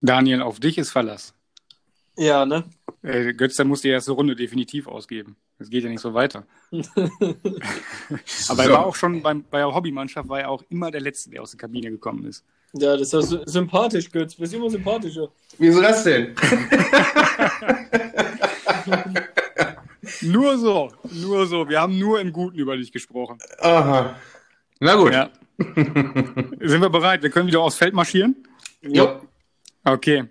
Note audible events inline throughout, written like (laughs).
Daniel, auf dich ist Verlass. Ja, ne? Äh, Götz, da muss die erste Runde definitiv ausgeben. Das geht ja nicht so weiter. (laughs) Aber er war auch schon beim, bei der Hobbymannschaft, war er auch immer der Letzte, der aus der Kabine gekommen ist. Ja, das ist ja sympathisch, Götz. Du bist immer sympathischer. Wieso das denn? (laughs) nur so, nur so. Wir haben nur im Guten über dich gesprochen. Aha. Na gut. Ja. (laughs) Sind wir bereit? Wir können wieder aufs Feld marschieren? Jo. Okay.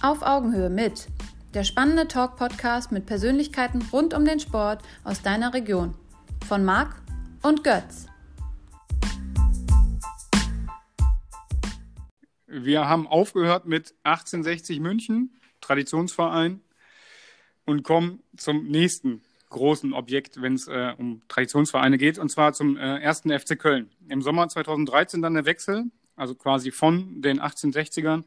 Auf Augenhöhe mit der spannende Talk-Podcast mit Persönlichkeiten rund um den Sport aus deiner Region. Von Marc und Götz. Wir haben aufgehört mit 1860 München, Traditionsverein, und kommen zum nächsten großen Objekt, wenn es äh, um Traditionsvereine geht, und zwar zum äh, ersten FC Köln. Im Sommer 2013 dann der Wechsel, also quasi von den 1860ern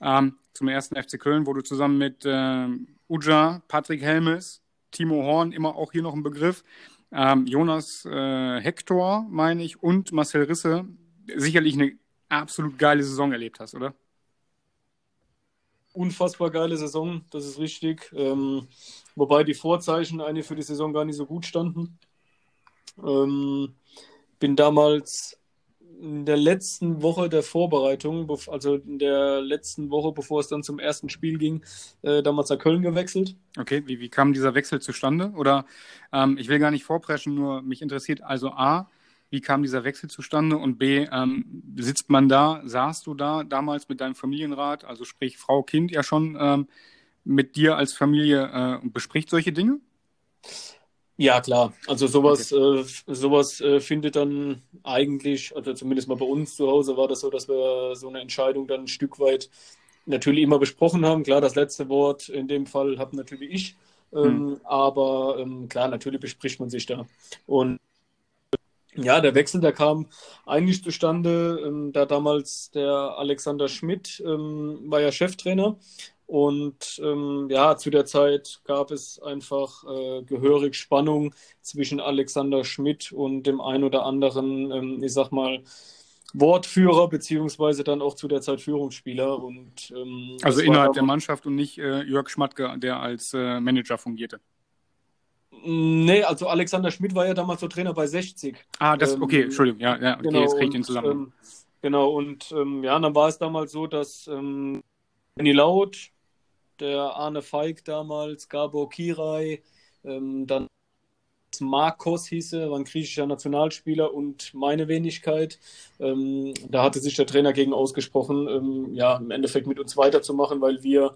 ähm, zum ersten FC Köln, wo du zusammen mit äh, Uja, Patrick Helmes, Timo Horn, immer auch hier noch ein Begriff, ähm, Jonas äh, Hector, meine ich, und Marcel Risse sicherlich eine absolut geile Saison erlebt hast, oder? Unfassbar geile Saison, das ist richtig. Ähm, wobei die Vorzeichen eigentlich für die Saison gar nicht so gut standen. Ähm, bin damals in der letzten Woche der Vorbereitung, also in der letzten Woche, bevor es dann zum ersten Spiel ging, äh, damals nach Köln gewechselt. Okay, wie, wie kam dieser Wechsel zustande? Oder ähm, ich will gar nicht vorpreschen, nur mich interessiert also A, wie kam dieser Wechsel zustande? Und B, ähm, sitzt man da, saßt du da damals mit deinem Familienrat, also sprich Frau, Kind ja schon ähm, mit dir als Familie äh, und bespricht solche Dinge? Ja, klar. Also sowas, okay. äh, sowas äh, findet dann eigentlich, also zumindest mal bei uns zu Hause war das so, dass wir so eine Entscheidung dann ein Stück weit natürlich immer besprochen haben. Klar, das letzte Wort in dem Fall habe natürlich ich. Ähm, hm. Aber ähm, klar, natürlich bespricht man sich da. Und ja, der Wechsel, der kam eigentlich zustande, ähm, da damals der Alexander Schmidt ähm, war ja Cheftrainer und ähm, ja, zu der Zeit gab es einfach äh, gehörig Spannung zwischen Alexander Schmidt und dem ein oder anderen, ähm, ich sag mal, Wortführer, beziehungsweise dann auch zu der Zeit Führungsspieler. Und, ähm, also innerhalb der Mannschaft und nicht äh, Jörg Schmatke, der als äh, Manager fungierte. Nee, also Alexander Schmidt war ja damals so Trainer bei 60. Ah, das, okay, ähm, Entschuldigung, ja, ja okay, genau, jetzt kriege ich den zusammen. Ähm, genau, und ähm, ja, dann war es damals so, dass ähm, Benny Laut, der Arne Feig damals, Gabor Kirai, ähm, dann Marcos hieße, war ein griechischer Nationalspieler und meine Wenigkeit. Ähm, da hatte sich der Trainer gegen ausgesprochen, ja, im Endeffekt mit uns weiterzumachen, weil wir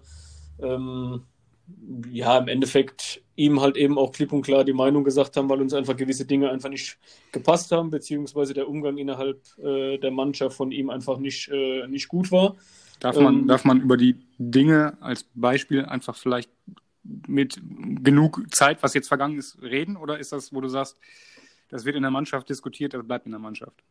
ja im Endeffekt ihm halt eben auch klipp und klar die Meinung gesagt haben, weil uns einfach gewisse Dinge einfach nicht gepasst haben, beziehungsweise der Umgang innerhalb äh, der Mannschaft von ihm einfach nicht, äh, nicht gut war. Darf man, ähm, darf man über die Dinge als Beispiel einfach vielleicht mit genug Zeit, was jetzt vergangen ist, reden? Oder ist das, wo du sagst, das wird in der Mannschaft diskutiert, das bleibt in der Mannschaft?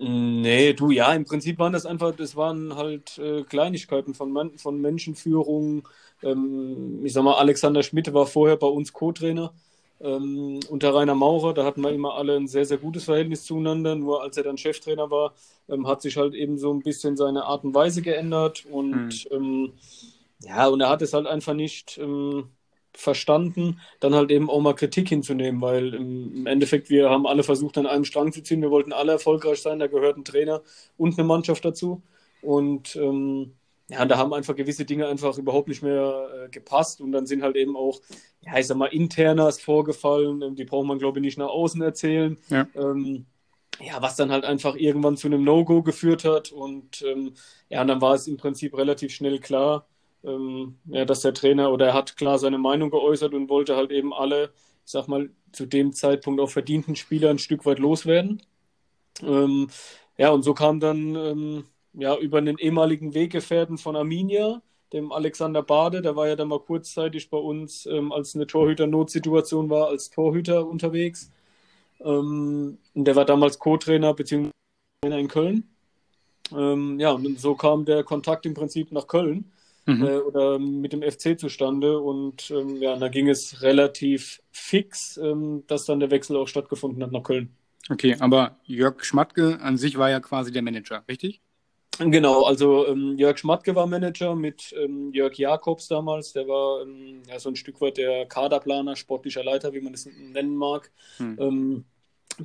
Nee, du, ja, im Prinzip waren das einfach, das waren halt äh, Kleinigkeiten von, Man von Menschenführung. Ähm, ich sag mal, Alexander Schmidt war vorher bei uns Co-Trainer ähm, unter Rainer Maurer, da hatten wir immer alle ein sehr, sehr gutes Verhältnis zueinander. Nur als er dann Cheftrainer war, ähm, hat sich halt eben so ein bisschen seine Art und Weise geändert. Und mhm. ähm, ja, und er hat es halt einfach nicht ähm, verstanden, dann halt eben auch mal Kritik hinzunehmen, weil im Endeffekt wir haben alle versucht, an einem Strang zu ziehen. Wir wollten alle erfolgreich sein, da gehört ein Trainer und eine Mannschaft dazu. Und ähm, ja, da haben einfach gewisse Dinge einfach überhaupt nicht mehr äh, gepasst und dann sind halt eben auch, ja, ich sag mal, internas vorgefallen, ähm, die braucht man, glaube ich, nicht nach außen erzählen. Ja. Ähm, ja, was dann halt einfach irgendwann zu einem No-Go geführt hat und ähm, ja, und dann war es im Prinzip relativ schnell klar, ähm, ja, dass der Trainer oder er hat klar seine Meinung geäußert und wollte halt eben alle, ich sag mal, zu dem Zeitpunkt auch verdienten Spieler ein Stück weit loswerden. Ähm, ja, und so kam dann ähm, ja, über einen ehemaligen Weggefährten von Arminia, dem Alexander Bade, der war ja dann mal kurzzeitig bei uns, ähm, als eine Torhüter-Notsituation war, als Torhüter unterwegs. Ähm, und der war damals Co-Trainer bzw. Trainer in Köln. Ähm, ja, und so kam der Kontakt im Prinzip nach Köln mhm. äh, oder mit dem FC zustande. Und ähm, ja, da ging es relativ fix, ähm, dass dann der Wechsel auch stattgefunden hat nach Köln. Okay, aber Jörg Schmatke an sich war ja quasi der Manager, richtig? Genau, also ähm, Jörg Schmatke war Manager mit ähm, Jörg Jakobs damals, der war ähm, ja, so ein Stück weit der Kaderplaner, sportlicher Leiter, wie man es nennen mag. Hm. Ähm,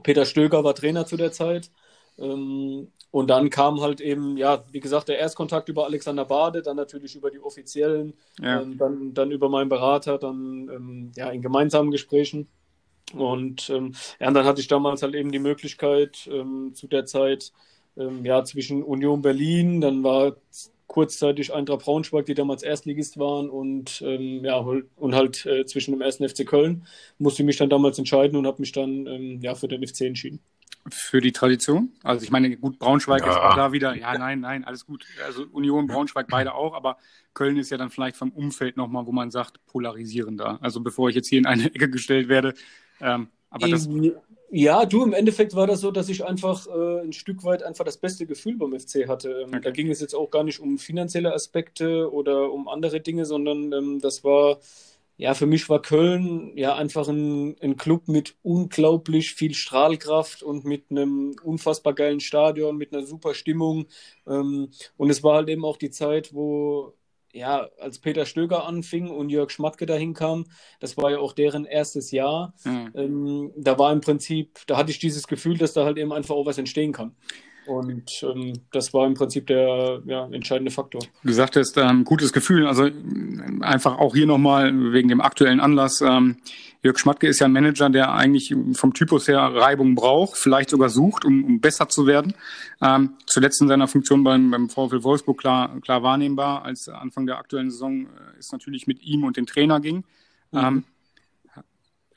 Peter Stöger war Trainer zu der Zeit. Ähm, und dann kam halt eben, ja, wie gesagt, der Erstkontakt über Alexander Bade, dann natürlich über die Offiziellen, ja. ähm, dann, dann über meinen Berater, dann ja, in gemeinsamen Gesprächen. Und ja, und dann hatte ich damals halt eben die Möglichkeit, zu der Zeit, ähm, ja, zwischen Union Berlin, dann war kurzzeitig Eintracht Braunschweig, die damals Erstligist waren, und ähm, ja, und halt äh, zwischen dem ersten FC Köln, musste ich mich dann damals entscheiden und habe mich dann ähm, ja, für den FC entschieden für die Tradition. Also ich meine, gut, Braunschweig ja. ist auch da wieder, ja, nein, nein, alles gut. Also Union, Braunschweig, beide auch, aber Köln ist ja dann vielleicht vom Umfeld nochmal, wo man sagt, polarisierender. Also bevor ich jetzt hier in eine Ecke gestellt werde. Ähm, aber das ja, du, im Endeffekt war das so, dass ich einfach äh, ein Stück weit einfach das beste Gefühl beim FC hatte. Ähm, okay. Da ging es jetzt auch gar nicht um finanzielle Aspekte oder um andere Dinge, sondern ähm, das war ja, für mich war Köln ja einfach ein, ein Club mit unglaublich viel Strahlkraft und mit einem unfassbar geilen Stadion, mit einer super Stimmung. Ähm, und es war halt eben auch die Zeit, wo, ja, als Peter Stöger anfing und Jörg Schmatke dahin kam, das war ja auch deren erstes Jahr. Mhm. Ähm, da war im Prinzip, da hatte ich dieses Gefühl, dass da halt eben einfach auch was entstehen kann. Und ähm, das war im Prinzip der ja, entscheidende Faktor. Du sagtest, ähm, gutes Gefühl. Also einfach auch hier nochmal wegen dem aktuellen Anlass. Ähm, Jörg Schmatke ist ja ein Manager, der eigentlich vom Typus her Reibung braucht, vielleicht sogar sucht, um, um besser zu werden. Ähm, zuletzt in seiner Funktion beim, beim VfL Wolfsburg klar, klar wahrnehmbar. Als Anfang der aktuellen Saison äh, ist natürlich mit ihm und dem Trainer ging. Mhm. Ähm,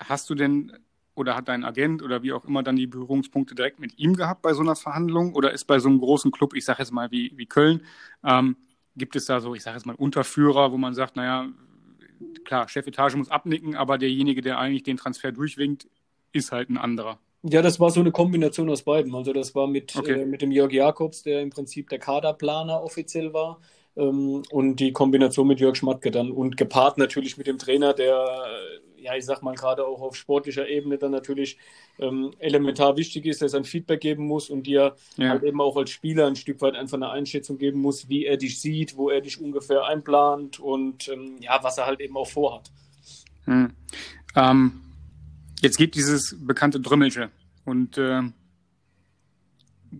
hast du denn oder hat dein Agent oder wie auch immer dann die Berührungspunkte direkt mit ihm gehabt bei so einer Verhandlung? Oder ist bei so einem großen Club, ich sage jetzt mal wie, wie Köln, ähm, gibt es da so, ich sage jetzt mal Unterführer, wo man sagt, naja, klar, Chefetage muss abnicken, aber derjenige, der eigentlich den Transfer durchwinkt, ist halt ein anderer. Ja, das war so eine Kombination aus beiden. Also das war mit, okay. äh, mit dem Jörg Jakobs, der im Prinzip der Kaderplaner offiziell war. Ähm, und die Kombination mit Jörg Schmatke dann und gepaart natürlich mit dem Trainer, der ja, ich sag mal, gerade auch auf sportlicher Ebene dann natürlich ähm, elementar wichtig ist, dass er ein Feedback geben muss und dir ja. halt eben auch als Spieler ein Stück weit einfach eine Einschätzung geben muss, wie er dich sieht, wo er dich ungefähr einplant und ähm, ja, was er halt eben auch vorhat. Hm. Ähm, jetzt geht dieses bekannte Drümmelsche und äh,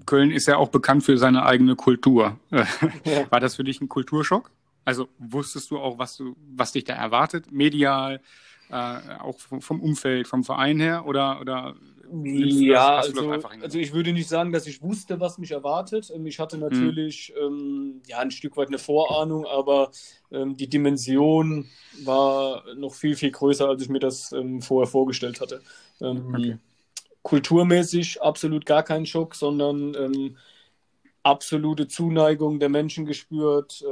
Köln ist ja auch bekannt für seine eigene Kultur. (laughs) Ja. War das für dich ein Kulturschock? Also wusstest du auch, was du, was dich da erwartet, medial, äh, auch vom, Umfeld, vom Verein her? Oder, oder ja, das, also, also ich würde nicht sagen, dass ich wusste, was mich erwartet. Ähm, ich hatte natürlich mhm. ähm, ja, ein Stück weit eine Vorahnung, aber ähm, die Dimension war noch viel, viel größer, als ich mir das ähm, vorher vorgestellt hatte. Ähm, okay. Kulturmäßig absolut gar kein Schock, sondern ähm, absolute Zuneigung der Menschen gespürt.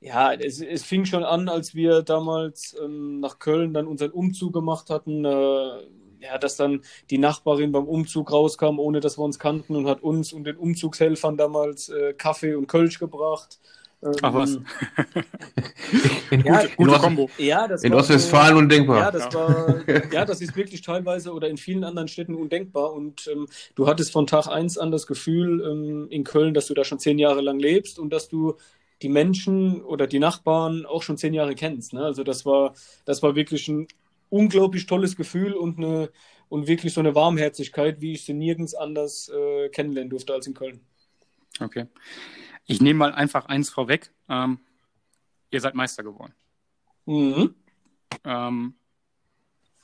Ja, es, es fing schon an, als wir damals ähm, nach Köln dann unseren Umzug gemacht hatten. Äh, ja, dass dann die Nachbarin beim Umzug rauskam, ohne dass wir uns kannten und hat uns und den Umzugshelfern damals äh, Kaffee und Kölsch gebracht. Ähm, Ach was. (laughs) in ja, gute, gute Kombo. Ja, das in Ostwestfalen so, undenkbar. Ja, das war, (laughs) ja, das ist wirklich teilweise oder in vielen anderen Städten undenkbar. Und ähm, du hattest von Tag eins an das Gefühl ähm, in Köln, dass du da schon zehn Jahre lang lebst und dass du die Menschen oder die Nachbarn auch schon zehn Jahre kennst. Ne? Also das war, das war wirklich ein unglaublich tolles Gefühl und eine und wirklich so eine Warmherzigkeit, wie ich sie nirgends anders äh, kennenlernen durfte als in Köln. Okay. Ich nehme mal einfach eins vorweg. Ähm, ihr seid Meister geworden. Mhm. Ähm,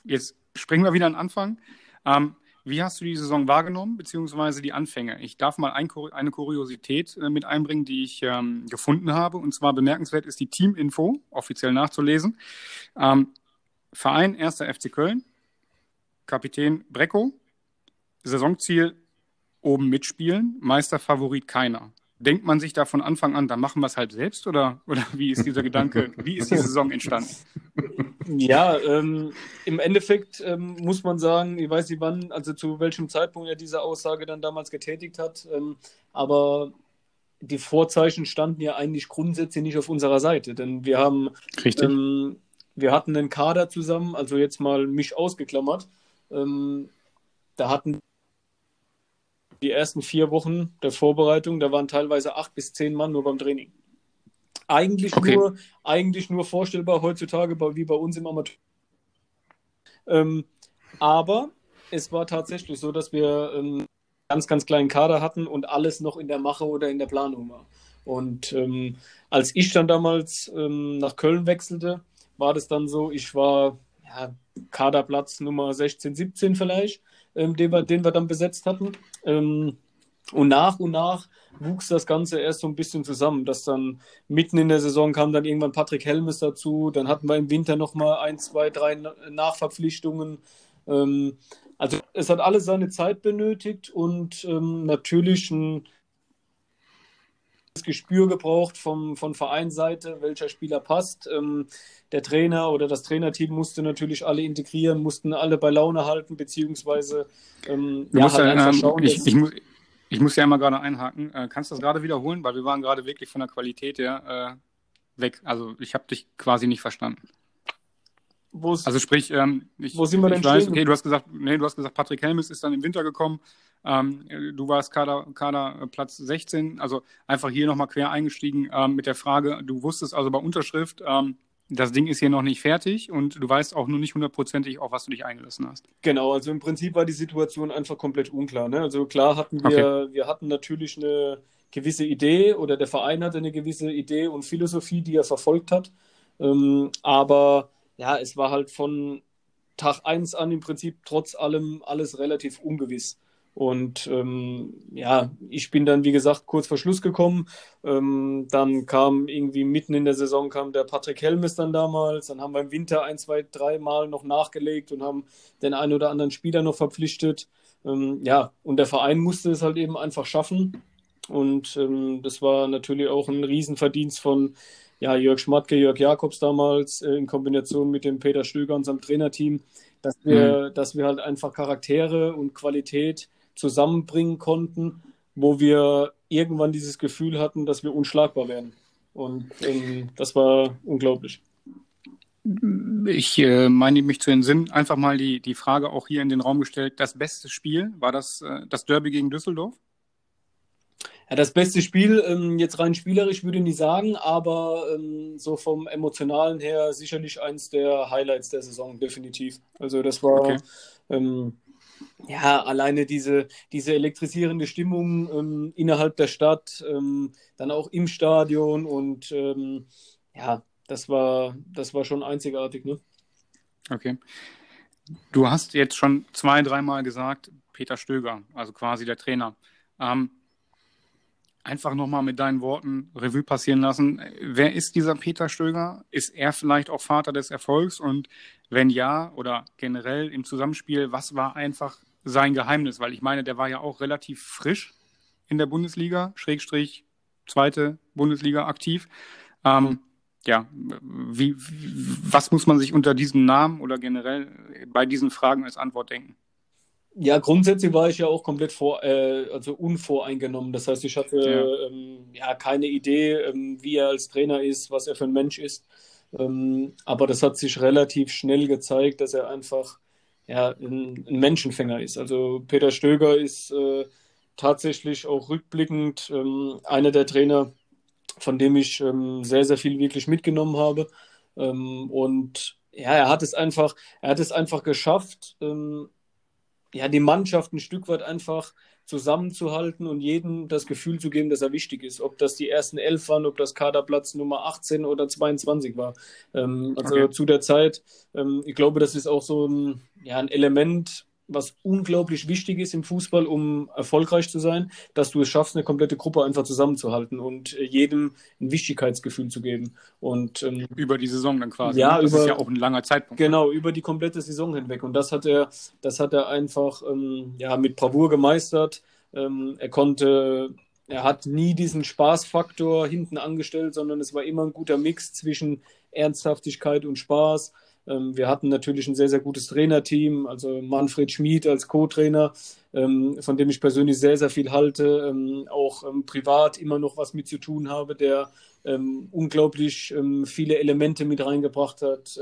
jetzt springen wir wieder an den Anfang. Ähm, wie hast du die Saison wahrgenommen, beziehungsweise die Anfänge? Ich darf mal ein, eine Kuriosität äh, mit einbringen, die ich ähm, gefunden habe. Und zwar bemerkenswert ist die Teaminfo, offiziell nachzulesen. Ähm, Verein 1. FC Köln, Kapitän Brecco, Saisonziel oben mitspielen, Meisterfavorit keiner. Denkt man sich da von Anfang an, dann machen wir es halt selbst oder, oder wie ist dieser Gedanke, (laughs) wie ist die Saison entstanden? Ja, ähm, im Endeffekt ähm, muss man sagen, ich weiß nicht wann, also zu welchem Zeitpunkt er diese Aussage dann damals getätigt hat, ähm, aber die Vorzeichen standen ja eigentlich grundsätzlich nicht auf unserer Seite, denn wir haben, ähm, wir hatten einen Kader zusammen, also jetzt mal mich ausgeklammert, ähm, da hatten die ersten vier Wochen der Vorbereitung, da waren teilweise acht bis zehn Mann nur beim Training. Eigentlich, okay. nur, eigentlich nur vorstellbar heutzutage wie bei uns im Amateur. Ähm, aber es war tatsächlich so, dass wir einen ähm, ganz, ganz kleinen Kader hatten und alles noch in der Mache oder in der Planung war. Und ähm, als ich dann damals ähm, nach Köln wechselte, war das dann so, ich war ja, Kaderplatz Nummer 16, 17 vielleicht, ähm, den, wir, den wir dann besetzt hatten. Und nach und nach wuchs das Ganze erst so ein bisschen zusammen, dass dann mitten in der Saison kam dann irgendwann Patrick Helmes dazu, dann hatten wir im Winter nochmal ein, zwei, drei Nachverpflichtungen. Ähm, also es hat alles seine Zeit benötigt und ähm, natürlich ein Gespür gebraucht vom, von Vereinsseite, welcher Spieler passt. Ähm, der Trainer oder das Trainerteam musste natürlich alle integrieren, mussten alle bei Laune halten, beziehungsweise ähm, ja, halt einfach ähm, schauen. Ich, ich, muss, ich muss ja mal gerade einhaken. Äh, kannst du das gerade wiederholen? Weil wir waren gerade wirklich von der Qualität her äh, weg. Also ich habe dich quasi nicht verstanden. Wo's, also sprich, ähm, ich, wo sind wir denn ich weiß, okay, du hast gesagt, nee, du hast gesagt, Patrick Helmes ist dann im Winter gekommen. Ähm, du warst Kader, Kader äh, Platz 16, also einfach hier nochmal quer eingestiegen ähm, mit der Frage, du wusstest also bei Unterschrift, ähm, das Ding ist hier noch nicht fertig und du weißt auch nur nicht hundertprozentig, auf was du dich eingelassen hast. Genau, also im Prinzip war die Situation einfach komplett unklar. Ne? Also klar hatten wir, okay. wir hatten natürlich eine gewisse Idee oder der Verein hatte eine gewisse Idee und Philosophie, die er verfolgt hat. Ähm, aber ja, es war halt von Tag 1 an im Prinzip trotz allem alles relativ ungewiss. Und ähm, ja, ich bin dann, wie gesagt, kurz vor Schluss gekommen. Ähm, dann kam irgendwie mitten in der Saison kam der Patrick Helmes dann damals. Dann haben wir im Winter ein, zwei, drei Mal noch nachgelegt und haben den einen oder anderen Spieler noch verpflichtet. Ähm, ja, und der Verein musste es halt eben einfach schaffen. Und ähm, das war natürlich auch ein Riesenverdienst von ja, Jörg Schmatke, Jörg Jakobs damals äh, in Kombination mit dem Peter Stöger, unserem Trainerteam, dass wir, mhm. dass wir halt einfach Charaktere und Qualität zusammenbringen konnten, wo wir irgendwann dieses Gefühl hatten, dass wir unschlagbar werden. Und ähm, das war unglaublich. Ich äh, meine mich zu entsinnen, einfach mal die, die Frage auch hier in den Raum gestellt, das beste Spiel, war das äh, das Derby gegen Düsseldorf? Ja, das beste Spiel, ähm, jetzt rein spielerisch würde ich nicht sagen, aber ähm, so vom Emotionalen her sicherlich eins der Highlights der Saison, definitiv. Also das war okay. ähm, ja, alleine diese, diese elektrisierende Stimmung ähm, innerhalb der Stadt, ähm, dann auch im Stadion und ähm, ja, das war, das war schon einzigartig. Ne? Okay. Du hast jetzt schon zwei, dreimal gesagt, Peter Stöger, also quasi der Trainer. Ähm, einfach nochmal mit deinen Worten Revue passieren lassen. Wer ist dieser Peter Stöger? Ist er vielleicht auch Vater des Erfolgs? Und wenn ja, oder generell im Zusammenspiel, was war einfach sein Geheimnis? Weil ich meine, der war ja auch relativ frisch in der Bundesliga, Schrägstrich zweite Bundesliga aktiv. Ähm, mhm. Ja, wie, was muss man sich unter diesem Namen oder generell bei diesen Fragen als Antwort denken? Ja, grundsätzlich war ich ja auch komplett vor, äh, also unvoreingenommen. Das heißt, ich hatte ja, ähm, ja keine Idee, ähm, wie er als Trainer ist, was er für ein Mensch ist. Ähm, aber das hat sich relativ schnell gezeigt, dass er einfach ja, ein, ein Menschenfänger ist. Also Peter Stöger ist äh, tatsächlich auch rückblickend ähm, einer der Trainer, von dem ich ähm, sehr, sehr viel wirklich mitgenommen habe. Ähm, und ja, er hat es einfach, er hat es einfach geschafft, ja, die Mannschaft ein Stück weit einfach zusammenzuhalten und jedem das Gefühl zu geben, dass er wichtig ist. Ob das die ersten elf waren, ob das Kaderplatz Nummer 18 oder 22 war. Ähm, also okay. zu der Zeit, ähm, ich glaube, das ist auch so ein, ja, ein Element, was unglaublich wichtig ist im Fußball, um erfolgreich zu sein, dass du es schaffst, eine komplette Gruppe einfach zusammenzuhalten und äh, jedem ein Wichtigkeitsgefühl zu geben. Und ähm, über die Saison dann quasi. Ja, ne? das über, ist ja auch ein langer Zeitpunkt. Genau, über die komplette Saison hinweg. Und das hat er, das hat er einfach ähm, ja mit Bravour gemeistert. Ähm, er konnte er hat nie diesen Spaßfaktor hinten angestellt, sondern es war immer ein guter Mix zwischen Ernsthaftigkeit und Spaß. Ähm, wir hatten natürlich ein sehr, sehr gutes Trainerteam, also Manfred Schmid als Co-Trainer, ähm, von dem ich persönlich sehr, sehr viel halte, ähm, auch privat immer noch was mit zu tun habe, der unglaublich viele Elemente mit reingebracht hat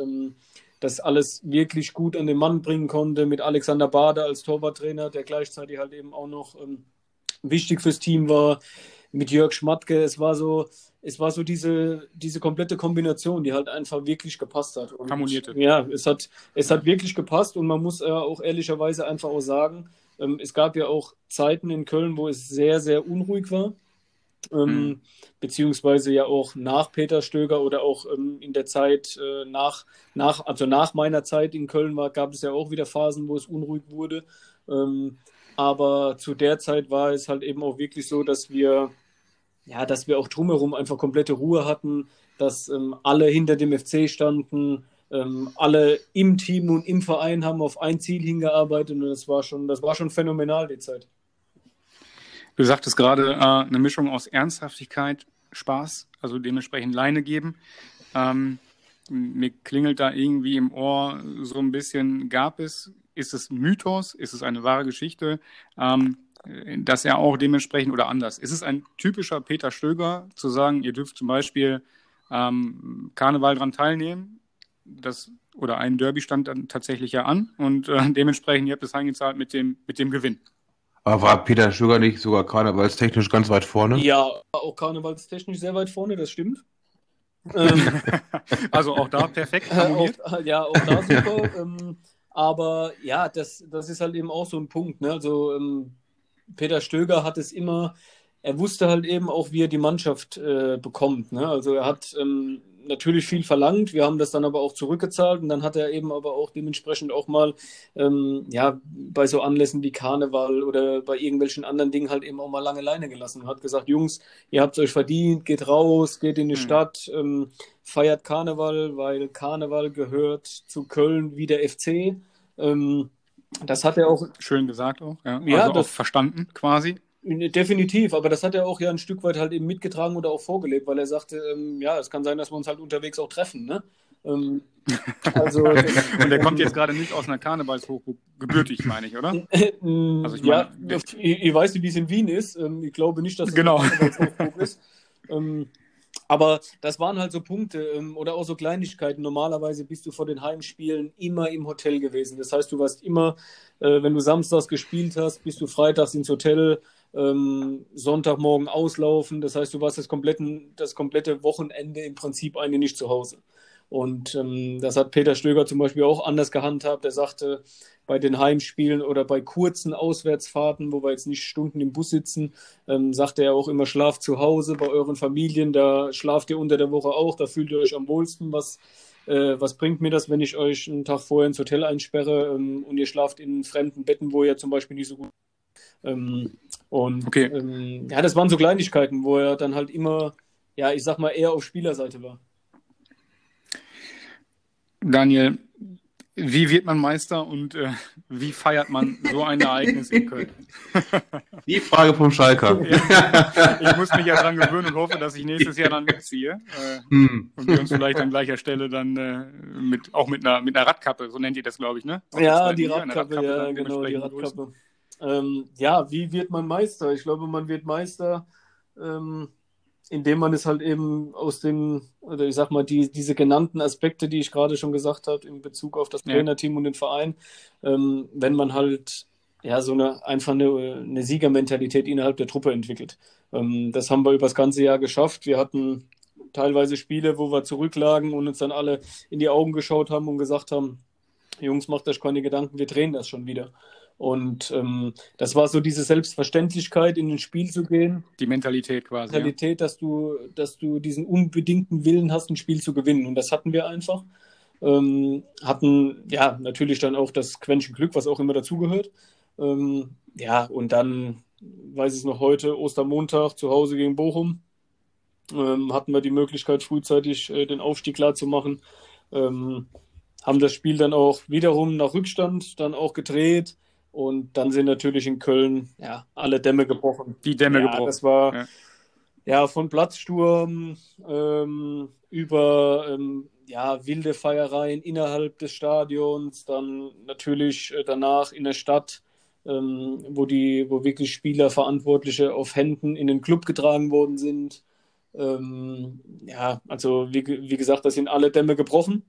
das alles wirklich gut an den Mann bringen konnte, mit Alexander Bader als Torwarttrainer, der gleichzeitig halt eben auch noch wichtig fürs Team war, mit Jörg Schmatke. Es war so, es war so diese, diese komplette Kombination, die halt einfach wirklich gepasst hat. Und, Harmonierte. Ja, es hat, es hat wirklich gepasst und man muss äh, auch ehrlicherweise einfach auch sagen, ähm, es gab ja auch Zeiten in Köln, wo es sehr, sehr unruhig war. Ähm, mhm. Beziehungsweise ja auch nach Peter Stöger oder auch ähm, in der Zeit äh, nach, nach, also nach meiner Zeit in Köln war, gab es ja auch wieder Phasen, wo es unruhig wurde. Ähm, aber zu der Zeit war es halt eben auch wirklich so, dass wir, ja, dass wir auch drumherum einfach komplette Ruhe hatten, dass ähm, alle hinter dem FC standen, ähm, alle im Team und im Verein haben auf ein Ziel hingearbeitet und das war schon, das war schon phänomenal, die Zeit. Du sagtest gerade äh, eine Mischung aus Ernsthaftigkeit, Spaß, also dementsprechend Leine geben. Ähm, mir klingelt da irgendwie im Ohr so ein bisschen, gab es, ist es Mythos, ist es eine wahre Geschichte, ähm, dass er auch dementsprechend oder anders, ist es ein typischer Peter Stöger zu sagen, ihr dürft zum Beispiel ähm, Karneval dran teilnehmen, das oder ein Derby stand dann tatsächlich ja an und äh, (laughs) dementsprechend ihr habt es eingezahlt mit dem mit dem Gewinn. Aber war Peter Sugar nicht sogar karnevalstechnisch ganz weit vorne? Ja, auch karnevalstechnisch sehr weit vorne, das stimmt. (laughs) Ähm, also auch da perfekt. (laughs) Auch, ja, auch da super. ähm, aber ja, das, das ist halt eben auch so ein Punkt. Ne? Also ähm, Peter Stöger hat es immer, er wusste halt eben auch, wie er die Mannschaft äh, bekommt. Ne? Also er hat ähm, natürlich viel verlangt. Wir haben das dann aber auch zurückgezahlt und dann hat er eben aber auch dementsprechend auch mal, ähm, ja, bei so Anlässen wie Karneval oder bei irgendwelchen anderen Dingen halt eben auch mal lange Leine gelassen und hat gesagt, Jungs, ihr habt es euch verdient, geht raus, geht in die mhm. Stadt, ähm, feiert Karneval, weil Karneval gehört zu Köln wie der FC. Ähm, das hat er auch. Schön gesagt auch, ja. ja also das, auch verstanden quasi. Definitiv, aber das hat er auch ja ein Stück weit halt eben mitgetragen oder auch vorgelebt, weil er sagte, ähm, ja, es kann sein, dass wir uns halt unterwegs auch treffen, ne? Ähm, (laughs) also, und der kommt jetzt gerade nicht aus einer Karnevalshochburg, gebürtig, meine ich, oder? (laughs) also ich ja, meine, ich, ich, weiß nicht, wie es in Wien ist. Ähm, ich glaube nicht, dass es genau. eine Karnevalshochburg ist. (laughs) Ähm, aber das waren halt so Punkte ähm, oder auch so Kleinigkeiten. Normalerweise bist du vor den Heimspielen immer im Hotel gewesen. Das heißt, du warst immer, äh, wenn du samstags gespielt hast, bist du freitags ins Hotel ähm, Sonntagmorgen auslaufen. Das heißt, du warst das, kompletten, das komplette Wochenende im Prinzip eigentlich nicht zu Hause. Und ähm, das hat Peter Stöger zum Beispiel auch anders gehandhabt. Er sagte, bei den Heimspielen oder bei kurzen Auswärtsfahrten, wo wir jetzt nicht Stunden im Bus sitzen, ähm, sagte er auch immer, schlaft zu Hause bei euren Familien, da schlaft ihr unter der Woche auch, da fühlt ihr euch am wohlsten. Was, äh, was bringt mir das, wenn ich euch einen Tag vorher ins Hotel einsperre ähm, und ihr schlaft in fremden Betten, wo ihr zum Beispiel nicht so gut ähm, und okay. ähm, ja, das waren so Kleinigkeiten, wo er dann halt immer, ja, ich sag mal, eher auf Spielerseite war. Daniel, wie wird man Meister und äh, wie feiert man so ein Ereignis in Köln? (laughs) Die Frage vom Schalker. Ja, ich muss mich ja dran gewöhnen und hoffe, dass ich nächstes Jahr dann mitziehe äh, hm. und wir uns vielleicht an gleicher Stelle dann äh, mit auch mit einer mit einer Radkappe, so nennt ihr das, glaube ich, ne? Auf ja, die Radkappe, Radkappe, ja, genau, die Radkappe. Ähm, ja, wie wird man Meister? Ich glaube, man wird Meister, ähm, indem man es halt eben aus den, oder ich sag mal, die, diese genannten Aspekte, die ich gerade schon gesagt habe, in Bezug auf das ja. Trainerteam und den Verein, ähm, wenn man halt ja so eine einfach eine, eine Siegermentalität innerhalb der Truppe entwickelt. Ähm, das haben wir über das ganze Jahr geschafft. Wir hatten teilweise Spiele, wo wir zurücklagen und uns dann alle in die Augen geschaut haben und gesagt haben, Jungs, macht euch keine Gedanken, wir drehen das schon wieder. Und ähm, das war so diese Selbstverständlichkeit, in ein Spiel zu gehen. Die Mentalität quasi. Mentalität, ja. dass du, dass du diesen unbedingten Willen hast, ein Spiel zu gewinnen. Und das hatten wir einfach. Ähm, hatten ja natürlich dann auch das Quäntchen Glück, was auch immer dazugehört. Ähm, ja, und dann weiß ich es noch heute, Ostermontag zu Hause gegen Bochum. Ähm, hatten wir die Möglichkeit, frühzeitig äh, den Aufstieg klar zu machen. Ähm, haben das Spiel dann auch wiederum nach Rückstand dann auch gedreht und dann sind natürlich in Köln ja, alle Dämme gebrochen. Die Dämme ja, gebrochen. Das war ja, ja von Platzsturm ähm, über ähm, ja, wilde Feiereien innerhalb des Stadions, dann natürlich äh, danach in der Stadt, ähm, wo die, wo wirklich Spieler, Verantwortliche auf Händen in den Club getragen worden sind. Ähm, ja, also wie, wie gesagt, da sind alle Dämme gebrochen.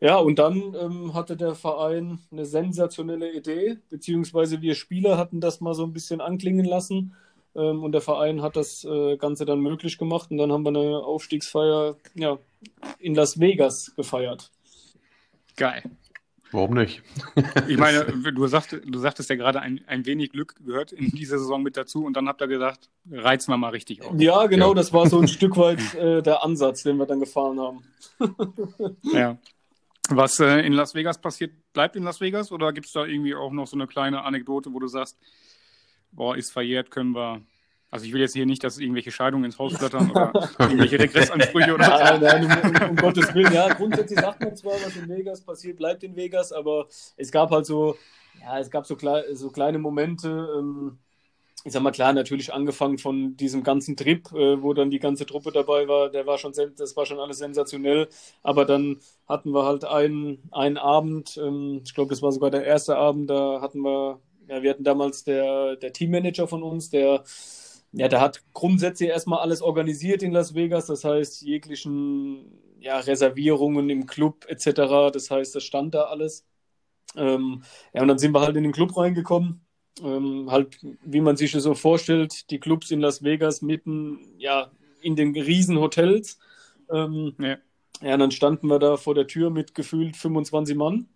Ja, und dann ähm, hatte der Verein eine sensationelle Idee, beziehungsweise wir Spieler hatten das mal so ein bisschen anklingen lassen. Ähm, und der Verein hat das äh, Ganze dann möglich gemacht. Und dann haben wir eine Aufstiegsfeier ja, in Las Vegas gefeiert. Geil. Warum nicht? (laughs) ich meine, du, sagst, du sagtest ja gerade, ein, ein wenig Glück gehört in dieser Saison mit dazu und dann habt ihr gesagt, reizen wir mal richtig auf. Ja, genau, ja. das war so ein (laughs) Stück weit äh, der Ansatz, den wir dann gefahren haben. ja. Was äh, in Las Vegas passiert, bleibt in Las Vegas oder gibt es da irgendwie auch noch so eine kleine Anekdote, wo du sagst, boah, ist verjährt, können wir. Also ich will jetzt hier nicht, dass irgendwelche Scheidungen ins Haus flattern oder (laughs) irgendwelche Regressansprüche oder so. Nein, nein, um, um, Gottes Willen, ja, grundsätzlich sagt man zwar, was in Vegas passiert, bleibt in Vegas, aber es gab halt so, ja, es gab so, klei so kleine Momente, ähm, ich sag mal klar, natürlich angefangen von diesem ganzen Trip, äh, wo dann die ganze Truppe dabei war, der war schon, das war schon alles sensationell. Aber dann hatten wir halt einen, einen Abend, ähm, ich glaube, das war sogar der erste Abend, da hatten wir, ja, wir hatten damals der, der Teammanager von uns, der, ja, der hat grundsätzlich erstmal alles organisiert in Las Vegas, das heißt, jeglichen, ja, Reservierungen im Club etc., das heißt, das stand da alles. Ähm, ja, und dann sind wir halt in den Club reingekommen ähm, halt, wie man sich das so vorstellt, die Clubs in Las Vegas mitten, ja, in den Riesenhotels. Ähm, ja. ja, dann standen wir da vor der Tür mit gefühlt 25 Mann.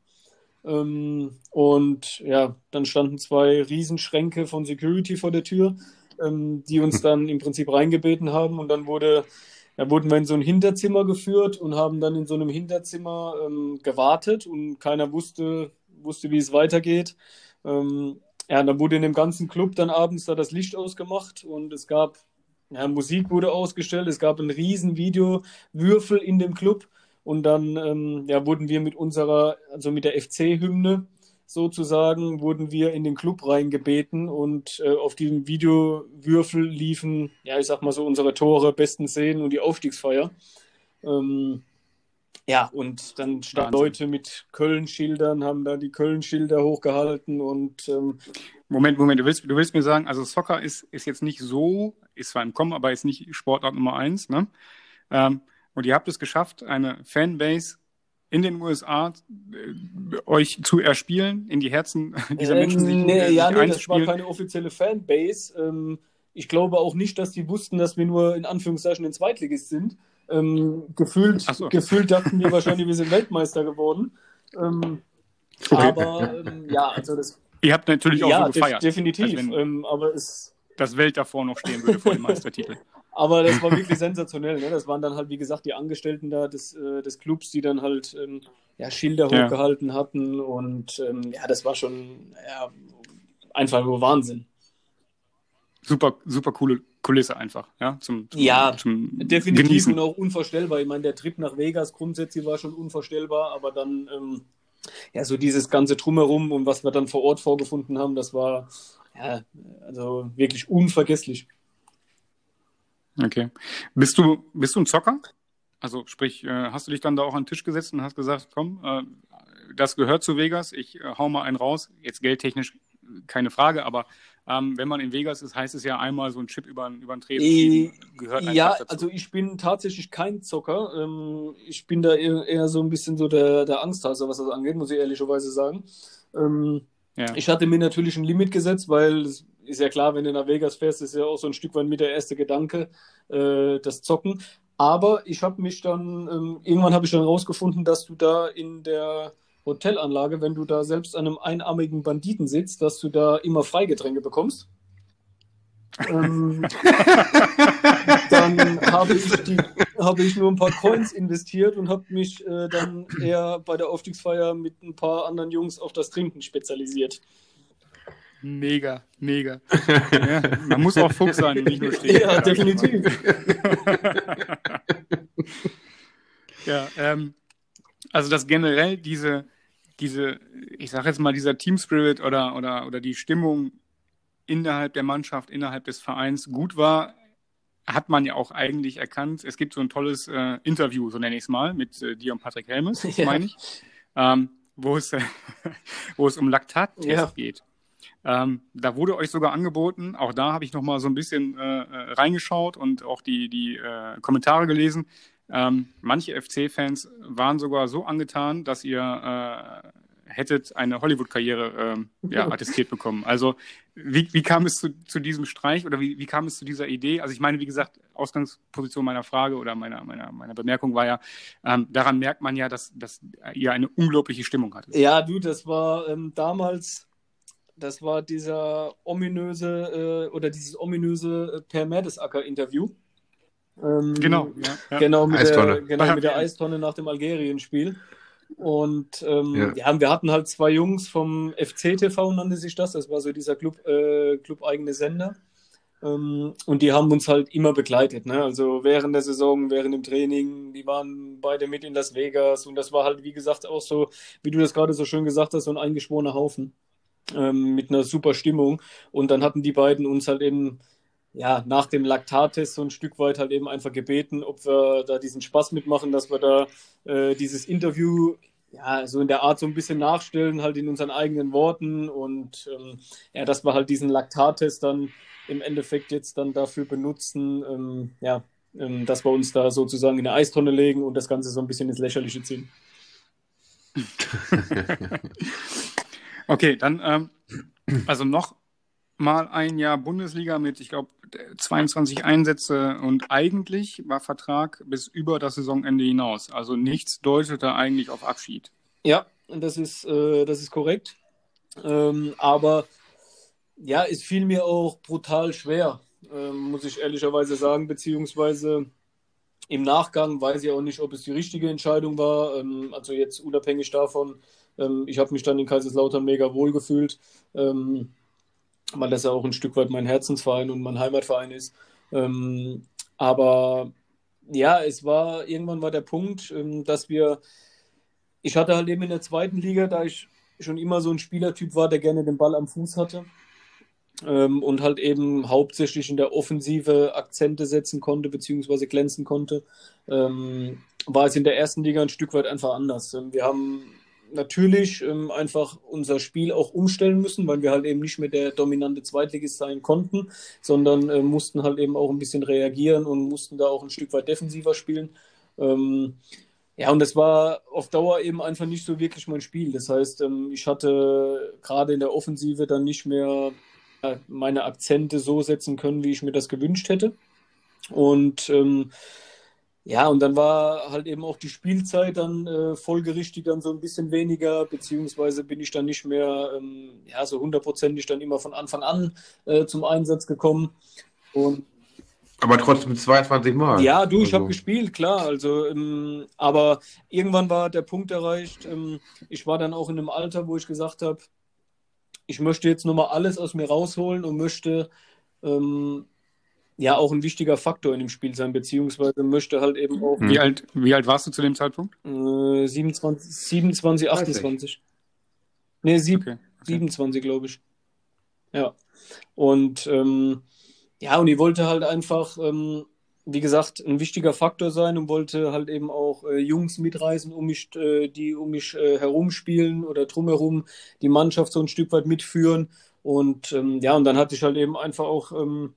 Ähm, und ja, dann standen zwei Riesenschränke von Security vor der Tür, ähm, die uns (laughs) dann im Prinzip reingebeten haben. Und dann wurde, ja, wurden wir in so ein Hinterzimmer geführt und haben dann in so einem Hinterzimmer ähm, gewartet und keiner wusste, wusste, wie es weitergeht. Ähm, ja, dann wurde in dem ganzen Club dann abends da das Licht ausgemacht und es gab, ja, Musik wurde ausgestellt, es gab ein riesen Videowürfel in dem Club und dann ähm, ja, wurden wir mit unserer, also mit der FC-Hymne sozusagen, wurden wir in den Club reingebeten und äh, auf diesem Videowürfel liefen, ja, ich sag mal so, unsere Tore, besten Szenen und die Aufstiegsfeier. Ähm, ja, und dann standen Leute mit Köln-Schildern, haben da die Köln-Schilder hochgehalten und. Ähm, Moment, Moment, du willst, du willst mir sagen, also Soccer ist, ist jetzt nicht so, ist zwar im Kommen, aber ist nicht Sportart Nummer eins, ne? Ähm, und ihr habt es geschafft, eine Fanbase in den USA äh, euch zu erspielen, in die Herzen dieser ähm, Menschen sich, nee, äh, ja, nee, das war keine offizielle Fanbase. Ähm, ich glaube auch nicht, dass die wussten, dass wir nur in Anführungszeichen ein Zweitligist sind. Ähm, gefühlt, so. gefühlt dachten wir (laughs) wahrscheinlich, wir sind Weltmeister geworden. Ähm, okay. Aber ähm, ja, also das. Ihr habt natürlich auch ja, so gefeiert. De definitiv. Ähm, aber es. Das Welt davor noch stehen würde vor dem (laughs) Meistertitel. aber das war wirklich (laughs) sensationell. Ne? Das waren dann halt, wie gesagt, die Angestellten da des, äh, des Clubs, die dann halt ähm, ja, Schilder ja. hochgehalten hatten. Und ähm, ja, das war schon ja, einfach nur Wahnsinn super, super coole Kulisse einfach, ja, zum, zum Ja, zum definitiv Genießen. und auch unvorstellbar. Ich meine, der Trip nach Vegas grundsätzlich war schon unvorstellbar, aber dann, ähm, ja, so dieses ganze Drumherum und was wir dann vor Ort vorgefunden haben, das war, ja, also wirklich unvergesslich. Okay. Bist du, bist du ein Zocker? Also sprich, äh, hast du dich dann da auch an den Tisch gesetzt und hast gesagt, komm, äh, das gehört zu Vegas, ich äh, hau mal einen raus. Jetzt geldtechnisch keine Frage, aber ähm, wenn man in Vegas ist, heißt es ja einmal so ein Chip über, über den Tresen äh, gehört Ja, also ich bin tatsächlich kein Zocker. Ähm, ich bin da eher, eher, so ein bisschen so der, der Angsthase, was das angeht, muss ich ehrlicherweise sagen. Ähm, ja. Ich hatte mir natürlich ein Limit gesetzt, weil es ist ja klar, wenn du nach Vegas fährst, ist ja auch so ein Stück weit mit der erste Gedanke, äh, das Zocken. Aber ich habe mich dann, ähm, irgendwann habe ich dann rausgefunden, dass du da in der Hotelanlage, wenn du da selbst an einem einarmigen Banditen sitzt, dass du da immer Freigetränke bekommst. ähm, dann habe ich, hab ich nur ein paar Coins investiert und habe mich äh, dann eher bei der Aufstiegsfeier mit ein paar anderen Jungs auf das Trinken spezialisiert. Mega, mega. Ja, man muss auch Fuchs sein nicht nur stehen. Ja, definitiv. (laughs) ja, ähm, also dass generell diese, diese, ich sage jetzt mal, dieser Team Spirit oder, oder, oder die Stimmung innerhalb der Mannschaft, innerhalb des Vereins gut war, hat man ja auch eigentlich erkannt. Es gibt so ein tolles äh, Interview, so nenne ich es mal, mit äh, dir und Patrick Helmes, (laughs) ja. meine ich, ähm, wo, es, äh, (laughs) wo es um Laktattest ja. geht. Ähm, da wurde euch sogar angeboten, auch da habe ich nochmal so ein bisschen äh, äh, reingeschaut und auch die, die äh, Kommentare gelesen, Ähm, manche FC-Fans waren sogar so angetan, dass ihr äh, hättet eine Hollywood-Karriere äh, ja, (laughs) attestiert bekommen. Also wie, wie kam es zu, zu diesem Streich oder wie, wie kam es zu dieser Idee? Also ich meine, wie gesagt, Ausgangsposition meiner Frage oder meiner, meiner, meiner Bemerkung war ja, ähm, daran merkt man ja, dass, dass ihr eine unglaubliche Stimmung hattet. Ja, du, das war ähm, damals, das war dieser ominöse äh, oder dieses ominöse äh, Per Mertesacker-Interview. Ähm, genau, ja, genau, mit der, genau mit der Eistonne nach dem Algerien-Spiel. Und ähm, ja. ja. wir hatten halt zwei Jungs vom FC-TV, nannte sich das. Das war so dieser Club, äh, Club-eigene Sender. Ähm, und die haben uns halt immer begleitet. Ne? Also während der Saison, während dem Training, die waren beide mit in Las Vegas. Und das war halt, wie gesagt, auch so, wie du das gerade so schön gesagt hast, so ein eingeschworener Haufen. Ähm, mit einer super Stimmung. Und dann hatten die beiden uns halt eben ja, nach dem Laktattest so ein Stück weit halt eben einfach gebeten, ob wir da diesen Spaß mitmachen, dass wir da äh, dieses Interview ja, so in der Art so ein bisschen nachstellen, halt in unseren eigenen Worten und ähm, ja, dass wir halt diesen Laktattest dann im Endeffekt jetzt dann dafür benutzen, ähm, ja, ähm, dass wir uns da sozusagen in eine Eistonne legen und das Ganze so ein bisschen ins Lächerliche ziehen. (laughs) okay, dann ähm, also noch mal ein Jahr Bundesliga mit, ich glaube, 22 Einsätze und eigentlich war Vertrag bis über das Saisonende hinaus. Also nichts deutete eigentlich auf Abschied. Ja, das ist, äh, das ist korrekt. Ähm, aber ja, es fiel mir auch brutal schwer, äh, muss ich ehrlicherweise sagen, beziehungsweise im Nachgang weiß ich auch nicht, ob es die richtige Entscheidung war. Ähm, also jetzt unabhängig davon, ähm, ich habe mich dann in Kaiserslautern mega wohl gefühlt. Ähm, weil das ja auch ein Stück weit mein Herzensverein und mein Heimatverein ist. Ähm, aber ja, es war, irgendwann war der Punkt, ähm, dass wir, ich hatte halt eben in der zweiten Liga, da ich schon immer so ein Spielertyp war, der gerne den Ball am Fuß hatte ähm, und halt eben hauptsächlich in der Offensive Akzente setzen konnte, beziehungsweise glänzen konnte, ähm, war es in der ersten Liga ein Stück weit einfach anders. Ähm, wir haben natürlich ähm, einfach unser Spiel auch umstellen müssen, weil wir halt eben nicht mehr der dominante Zweitligist sein konnten, sondern äh, mussten halt eben auch ein bisschen reagieren und mussten da auch ein Stück weit defensiver spielen. Ähm, ja, und das war auf Dauer eben einfach nicht so wirklich mein Spiel. Das heißt, ähm, ich hatte gerade in der Offensive dann nicht mehr äh, meine Akzente so setzen können, wie ich mir das gewünscht hätte. Und ähm, ja, und dann war halt eben auch die Spielzeit dann äh, folgerichtig dann so ein bisschen weniger, beziehungsweise bin ich dann nicht mehr ähm, ja, so hundertprozentig dann immer von Anfang an äh, zum Einsatz gekommen. Und aber trotzdem 22 Mal. Ja, du, ich also. habe gespielt, klar. Also, ähm, aber irgendwann war der Punkt erreicht. Ähm, ich war dann auch in einem Alter, wo ich gesagt habe, ich möchte jetzt nochmal alles aus mir rausholen und möchte ähm, ja auch ein wichtiger Faktor in dem Spiel sein, beziehungsweise möchte halt eben auch. Wie alt, wie alt warst du zu dem Zeitpunkt? Äh, 27, 27 28. Nee, sieb, okay. Okay. 27, glaube ich. Ja. Und ähm, ja, und ich wollte halt einfach, ähm, wie gesagt, ein wichtiger Faktor sein und wollte halt eben auch äh, Jungs mitreisen, um mich, äh, die um mich äh, herumspielen oder drumherum die Mannschaft so ein Stück weit mitführen. Und ähm, ja, und dann hatte ich halt eben einfach auch ähm,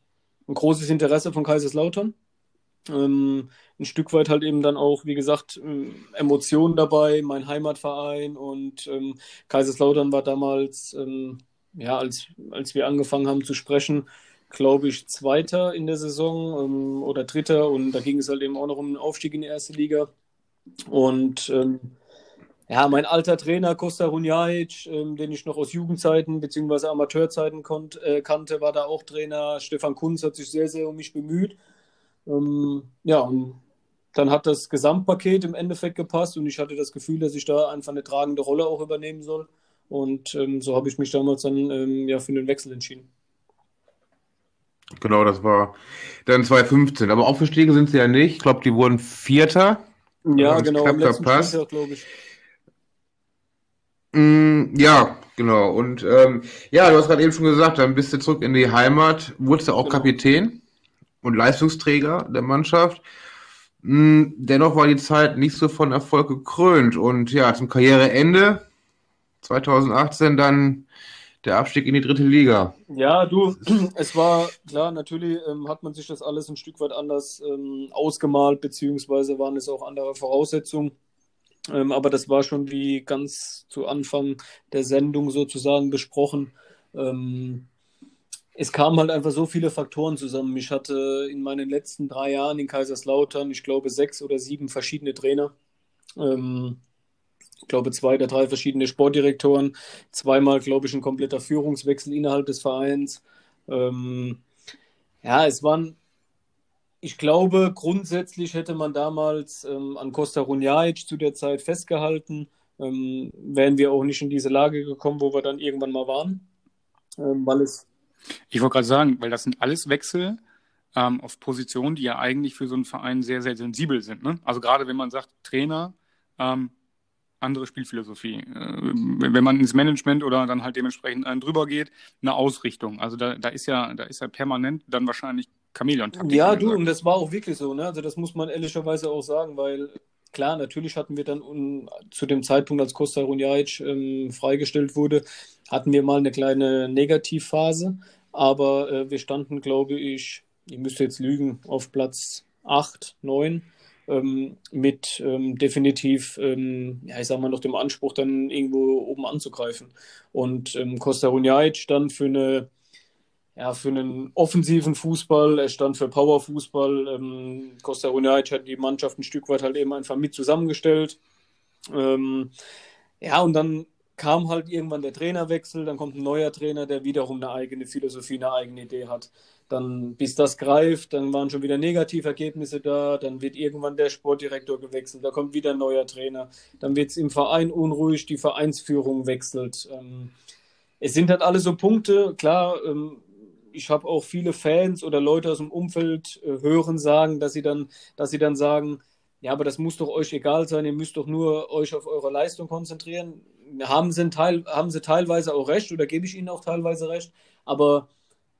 ein großes Interesse von Kaiserslautern. Ähm, ein Stück weit halt eben dann auch, wie gesagt, ähm, Emotionen dabei, mein Heimatverein und ähm, Kaiserslautern war damals, ähm, ja, als, als wir angefangen haben zu sprechen, glaube ich, Zweiter in der Saison ähm, oder Dritter und da ging es halt eben auch noch um den Aufstieg in die erste Liga. Und ähm, ja, mein alter Trainer Costa Runjajic, ähm, den ich noch aus Jugendzeiten bzw. Amateurzeiten konnt, äh, kannte, war da auch Trainer. Stefan Kunz hat sich sehr, sehr um mich bemüht. Ähm, ja, und dann hat das Gesamtpaket im Endeffekt gepasst und ich hatte das Gefühl, dass ich da einfach eine tragende Rolle auch übernehmen soll. Und ähm, so habe ich mich damals dann ähm, ja, für den Wechsel entschieden. Genau, das war dann 2015. Aber aufgestiegen sind sie ja nicht. Ich glaube, die wurden Vierter. Ja, genau, am letzten glaube ich. Mm, ja, genau. Und ähm, ja, du hast gerade eben schon gesagt, dann bist du zurück in die Heimat, wurdest du auch genau. Kapitän und Leistungsträger der Mannschaft. Mm, dennoch war die Zeit nicht so von Erfolg gekrönt. Und ja, zum Karriereende 2018 dann der Abstieg in die dritte Liga. Ja, du, (clears throat) es war klar, natürlich ähm, hat man sich das alles ein Stück weit anders ähm, ausgemalt, beziehungsweise waren es auch andere Voraussetzungen. Ähm, aber das war schon wie ganz zu Anfang der Sendung sozusagen besprochen. Ähm, es kamen halt einfach so viele Faktoren zusammen. Ich hatte in meinen letzten drei Jahren in Kaiserslautern, ich glaube, sechs oder sieben verschiedene Trainer. Ähm, ich glaube, zwei oder drei verschiedene Sportdirektoren, zweimal, glaube ich, ein kompletter Führungswechsel innerhalb des Vereins. Ähm, ja, es waren, ich glaube, grundsätzlich hätte man damals ähm, an Costa Runjaic zu der Zeit festgehalten, ähm, wären wir auch nicht in diese Lage gekommen, wo wir dann irgendwann mal waren, ähm, weil es. Ich wollte gerade sagen, weil das sind alles Wechsel ähm, auf Positionen, die ja eigentlich für so einen Verein sehr, sehr sensibel sind. Ne? Also gerade wenn man sagt, Trainer, ähm, andere Spielphilosophie. Äh, wenn man ins Management oder dann halt dementsprechend einen drüber geht, eine Ausrichtung. Also da, da ist ja, da ist ja permanent dann wahrscheinlich Chamäleon-Taktik. Ja, du, und das war auch wirklich so, ne? Also das muss man ehrlicherweise auch sagen, weil klar, natürlich hatten wir dann um, zu dem Zeitpunkt, als Costa Runjaic ähm, freigestellt wurde, hatten wir mal eine kleine Negativphase, aber äh, wir standen, glaube ich, ich müsste jetzt lügen, auf Platz 8, 9 ähm, mit ähm, definitiv, ähm, ja, ich sag mal, noch dem Anspruch, dann irgendwo oben anzugreifen. Und ähm, Costa Runjaic stand für eine ja, für einen offensiven Fußball, er stand für Powerfußball. Ähm, Costa Runjaic hat die Mannschaft ein Stück weit halt eben einfach mit zusammengestellt. Ähm, ja, und dann kam halt irgendwann der Trainerwechsel, dann kommt ein neuer Trainer, der wiederum eine eigene Philosophie, eine eigene Idee hat. Dann, bis das greift, dann waren schon wieder Negativergebnisse da, dann wird irgendwann der Sportdirektor gewechselt, da kommt wieder ein neuer Trainer, dann wird es im Verein unruhig, die Vereinsführung wechselt. Ähm, es sind halt alle so Punkte, klar, ähm, ich habe auch viele Fans oder Leute aus dem Umfeld äh, hören sagen, dass sie dann, dass sie dann sagen, ja, aber das muss doch euch egal sein, ihr müsst doch nur euch auf eure Leistung konzentrieren. Haben sie, Teil, haben sie teilweise auch recht oder gebe ich ihnen auch teilweise recht, aber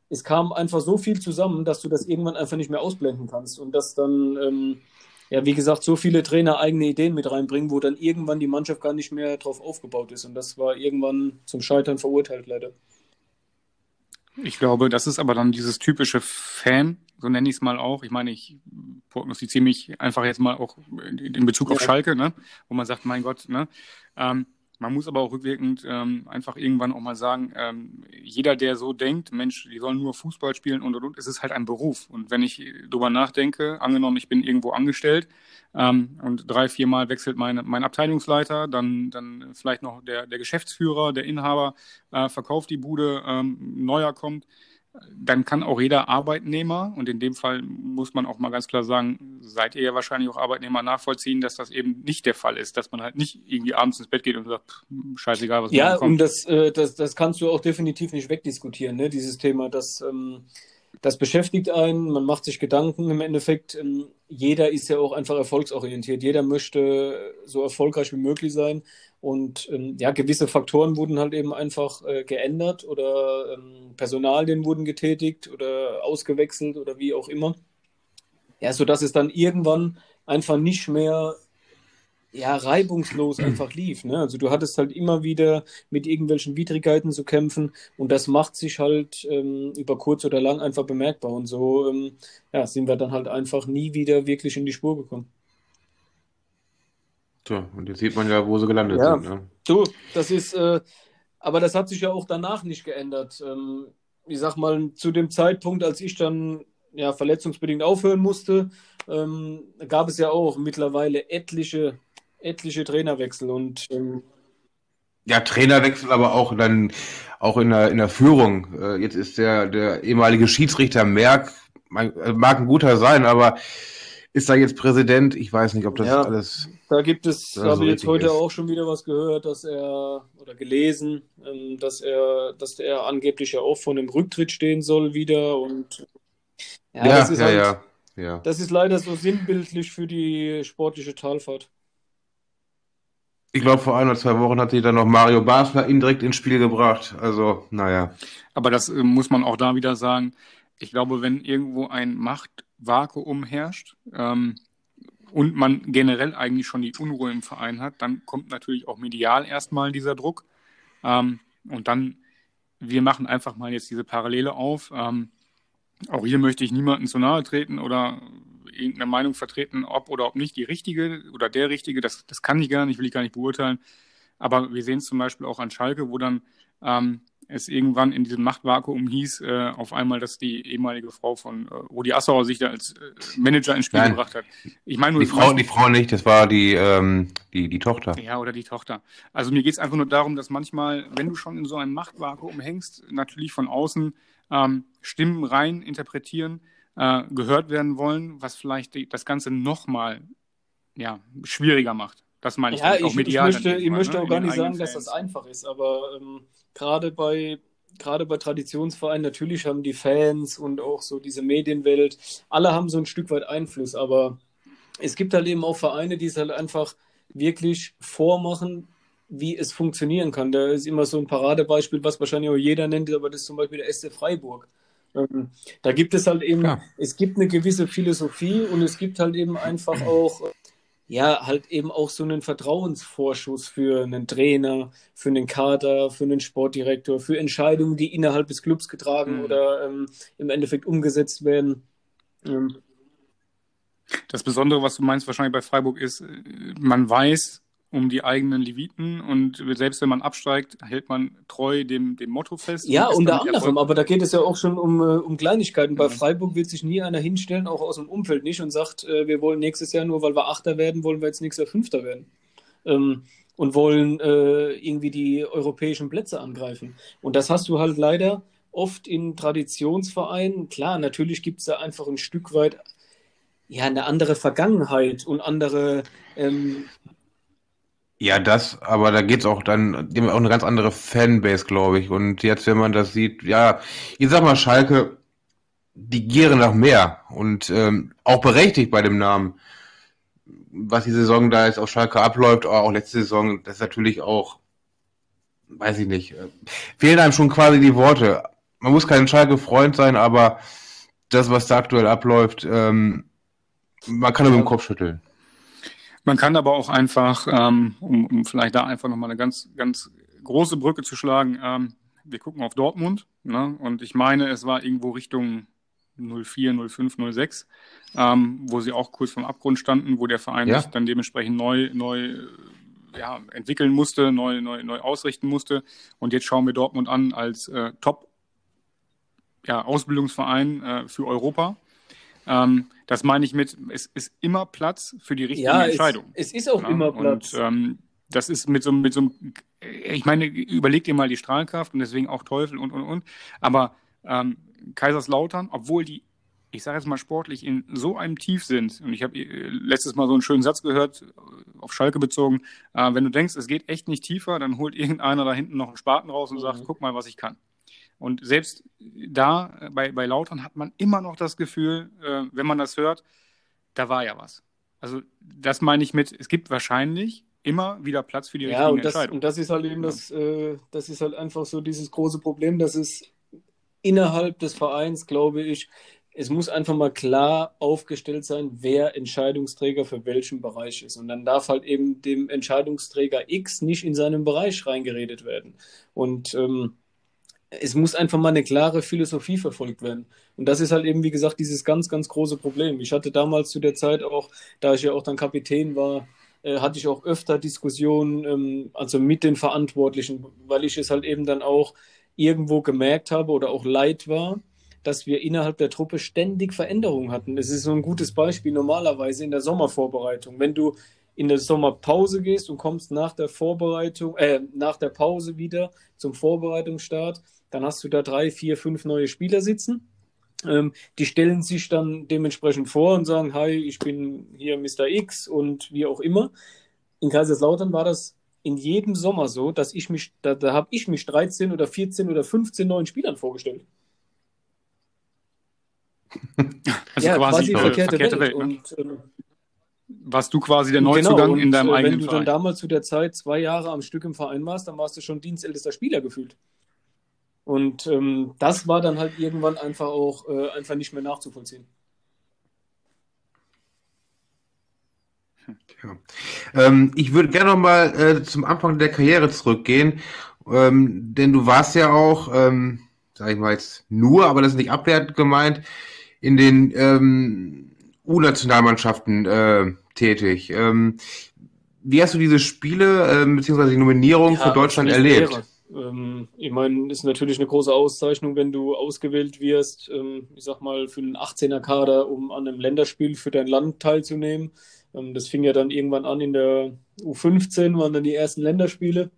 es kam einfach so viel zusammen, dass du das irgendwann einfach nicht mehr ausblenden kannst und dass dann, ähm, ja, wie gesagt, so viele Trainer eigene Ideen mit reinbringen, wo dann irgendwann die Mannschaft gar nicht mehr drauf aufgebaut ist. Und das war irgendwann zum Scheitern verurteilt, leider. Ich glaube, das ist aber dann dieses typische Fan, so nenne ich es mal auch. Ich meine, ich prognostiziere mich einfach jetzt mal auch in Bezug auf Schalke, ne? wo man sagt, mein Gott, ne? Ähm, man muss aber auch rückwirkend ähm, einfach irgendwann auch mal sagen, ähm, jeder, der so denkt, Mensch, die sollen nur Fußball spielen und und und, es ist halt ein Beruf. Und wenn ich drüber nachdenke, angenommen, ich bin irgendwo angestellt ähm, und drei, viermal wechselt meine, mein Abteilungsleiter, dann, dann vielleicht noch der, der Geschäftsführer, der Inhaber äh, verkauft die Bude, ähm, neuer kommt dann kann auch jeder Arbeitnehmer, und in dem Fall muss man auch mal ganz klar sagen, seid ihr ja wahrscheinlich auch Arbeitnehmer nachvollziehen, dass das eben nicht der Fall ist, dass man halt nicht irgendwie abends ins Bett geht und sagt, scheißegal, was Ja, und das, äh, das, das kannst du auch definitiv nicht wegdiskutieren, ne? dieses Thema, dass ähm, das beschäftigt einen, man macht sich Gedanken im Endeffekt. Ähm, jeder ist ja auch einfach erfolgsorientiert. Jeder möchte so erfolgreich wie möglich sein. Und ähm, ja, gewisse Faktoren wurden halt eben einfach äh, geändert oder ähm, Personalien wurden getätigt oder ausgewechselt oder wie auch immer. Ja, sodass es dann irgendwann einfach nicht mehr ja, reibungslos (clears throat) einfach lief. Ne? Also du hattest halt immer wieder mit irgendwelchen Widrigkeiten zu kämpfen und das macht sich halt ähm, über kurz oder lang einfach bemerkbar. Und so ähm, ja, sind wir dann halt einfach nie wieder wirklich in die Spur gekommen. So, und jetzt sieht man ja, wo sie gelandet ja. sind. Ne? Du, das ist, äh, aber das hat sich ja auch danach nicht geändert. Ähm, ich sag mal, zu dem Zeitpunkt, als ich dann ja, verletzungsbedingt aufhören musste, ähm, gab es ja auch mittlerweile etliche etliche Trainerwechsel und ähm, ja, Trainerwechsel, aber auch dann auch in der, in der Führung. Äh, jetzt ist der, der ehemalige Schiedsrichter Merck, mag ein guter sein, aber ist da jetzt Präsident? Ich weiß nicht, ob das ja, alles. Da gibt es, da habe ich jetzt heute ist. auch schon wieder was gehört, dass er oder gelesen, ähm, dass er, dass er angeblich ja auch vor einem Rücktritt stehen soll wieder und ja, ja, das ist ja, halt, ja, ja. Das ist leider so sinnbildlich für die sportliche Talfahrt. Ich glaube, vor ein oder zwei Wochen hat die dann noch Mario Basler indirekt ins Spiel gebracht. Also, naja. Aber das äh, muss man auch da wieder sagen. Ich glaube, wenn irgendwo ein Machtvakuum herrscht ähm, und man generell eigentlich schon die Unruhe im Verein hat, dann kommt natürlich auch medial erstmal dieser Druck. Ähm, und dann wir machen einfach mal jetzt diese Parallele auf. Ähm, auch hier möchte ich niemanden zu nahe treten oder irgendeine Meinung vertreten, ob oder ob nicht die richtige oder der richtige. Das, das kann ich gar nicht, will ich gar nicht beurteilen. Aber wir sehen es zum Beispiel auch an Schalke, wo dann ähm, es irgendwann in diesem Machtvakuum hieß, äh, auf einmal, dass die ehemalige Frau von äh, Rudi Assauer sich da als äh, Manager ins Spiel Nein. gebracht hat. Ich meine nur die Frau, die Frau nicht, das war die ähm, die die Tochter. Ja, oder die Tochter. Also mir geht es einfach nur darum, dass manchmal, wenn du schon in so einem Machtvakuum hängst, natürlich von außen ähm, Stimmen rein interpretieren, äh, gehört werden wollen, was vielleicht die, das Ganze nochmal ja, schwieriger macht. Das meine ich. Ja, ich, medial ich möchte, ich möchte ne? auch gar nicht sagen, Fans. dass das einfach ist, aber ähm, gerade bei gerade bei Traditionsvereinen, natürlich haben die Fans und auch so diese Medienwelt, alle haben so ein Stück weit Einfluss, aber es gibt halt eben auch Vereine, die es halt einfach wirklich vormachen, wie es funktionieren kann. Da ist immer so ein Paradebeispiel, was wahrscheinlich auch jeder nennt, aber das ist zum Beispiel der SC Freiburg. Ähm, da gibt es halt eben, ja. es gibt eine gewisse Philosophie und es gibt halt eben einfach auch ja, halt eben auch so einen Vertrauensvorschuss für einen Trainer, für einen Kader, für einen Sportdirektor, für Entscheidungen, die innerhalb des Clubs getragen mhm. oder ähm, im Endeffekt umgesetzt werden. Ähm. Das Besondere, was du meinst wahrscheinlich bei Freiburg ist, äh, man weiß, um die eigenen Leviten und selbst wenn man absteigt, hält man treu dem, dem Motto fest. Ja, unter anderem, aber da geht es ja auch schon um, äh, um Kleinigkeiten. Bei ja. Freiburg wird sich nie einer hinstellen, auch aus dem Umfeld nicht, und sagt, äh, wir wollen nächstes Jahr nur, weil wir Achter werden, wollen wir jetzt nächstes Jahr Fünfter werden. Ähm, und wollen äh, irgendwie die europäischen Plätze angreifen. Und das hast du halt leider oft in Traditionsvereinen. Klar, natürlich gibt es da einfach ein Stück weit ja, eine andere Vergangenheit und andere ähm, ja, das, aber da geht's auch dann, die haben auch eine ganz andere Fanbase, glaube ich. Und jetzt, wenn man das sieht, ja, ich sag mal, Schalke, die gieren nach mehr und ähm, auch berechtigt bei dem Namen. Was die Saison da jetzt auf Schalke abläuft, auch letzte Saison, das ist natürlich auch, weiß ich nicht, äh, fehlen einem schon quasi die Worte. Man muss kein Schalke-Freund sein, aber das, was da aktuell abläuft, ähm, man kann nur mit dem Kopf schütteln. Man kann aber auch einfach, ähm, um, um vielleicht da einfach nochmal eine ganz, ganz große Brücke zu schlagen, ähm, wir gucken auf Dortmund ne? und ich meine, es war irgendwo Richtung 04, 05, 06, ähm, wo sie auch kurz vom Abgrund standen, wo der Verein ja. sich dann dementsprechend neu, neu ja, entwickeln musste, neu, neu, neu ausrichten musste. Und jetzt schauen wir Dortmund an als äh, Top ja, Ausbildungsverein äh, für Europa. Ähm, das meine ich mit, es ist immer Platz für die richtige ja, Entscheidung. Es, es ist auch ja, immer Platz. Und ähm, das ist mit so, mit so einem, ich meine, überleg dir mal die Strahlkraft und deswegen auch Teufel und, und, und. Aber ähm, Kaiserslautern, obwohl die, ich sage jetzt mal sportlich, in so einem Tief sind, und ich habe äh, letztes Mal so einen schönen Satz gehört, auf Schalke bezogen, äh, wenn du denkst, es geht echt nicht tiefer, dann holt irgendeiner da hinten noch einen Spaten raus und mhm. sagt, guck mal, was ich kann. Und selbst da äh, bei, bei Lautern hat man immer noch das Gefühl, äh, wenn man das hört, da war ja was. Also das meine ich mit, es gibt wahrscheinlich immer wieder Platz für die ja, richtigen und das, Entscheidungen. Und das ist halt eben das, äh, das ist halt einfach so dieses große Problem, dass es innerhalb des Vereins, glaube ich, es muss einfach mal klar aufgestellt sein, wer Entscheidungsträger für welchen Bereich ist. Und dann darf halt eben dem Entscheidungsträger X nicht in seinen Bereich reingeredet werden. Und ähm, es muss einfach mal eine klare Philosophie verfolgt werden. Und das ist halt eben, wie gesagt, dieses ganz, ganz große Problem. Ich hatte damals zu der Zeit auch, da ich ja auch dann Kapitän war, äh, hatte ich auch öfter Diskussionen, ähm, also mit den Verantwortlichen, weil ich es halt eben dann auch irgendwo gemerkt habe oder auch leid war, dass wir innerhalb der Truppe ständig Veränderungen hatten. Das ist so ein gutes Beispiel normalerweise in der Sommervorbereitung. Wenn du in der Sommerpause gehst und kommst nach der Vorbereitung, äh, nach der Pause wieder zum Vorbereitungsstart, dann hast du da drei, vier, fünf neue Spieler sitzen. Ähm, die stellen sich dann dementsprechend vor und sagen, hi, ich bin hier Mr. X und wie auch immer. In Kaiserslautern war das in jedem Sommer so, dass ich mich, da, da habe ich mich 13 oder 14 oder 15 neuen Spielern vorgestellt. (laughs) Also ja, quasi, quasi verkehrte, verkehrte Welt. Welt ne? und, ähm, warst du quasi der Neuzugang genau, und, in deinem äh, eigenen Verein. Wenn du Verein. dann damals zu der Zeit zwei Jahre am Stück im Verein warst, dann warst du schon dienstältester Spieler gefühlt. Und ähm, das war dann halt irgendwann einfach auch äh, einfach nicht mehr nachzuvollziehen. Ja. Ähm, ich würde gerne noch mal äh, zum Anfang der Karriere zurückgehen Ähm, denn du warst ja auch, ähm, sag ich mal jetzt nur, aber das ist nicht abwertend gemeint, in den ähm, U-Nationalmannschaften äh, tätig. Ähm, wie hast du diese Spiele ähm, beziehungsweise die Nominierung Ja, für Deutschland erlebt? wäre. Ähm, ich meine, ist natürlich eine große Auszeichnung, wenn du ausgewählt wirst, ähm, ich sag mal, für einen 18er-Kader, um an einem Länderspiel für dein Land teilzunehmen. Ähm, das fing ja dann irgendwann an in der U15, waren dann die ersten Länderspiele,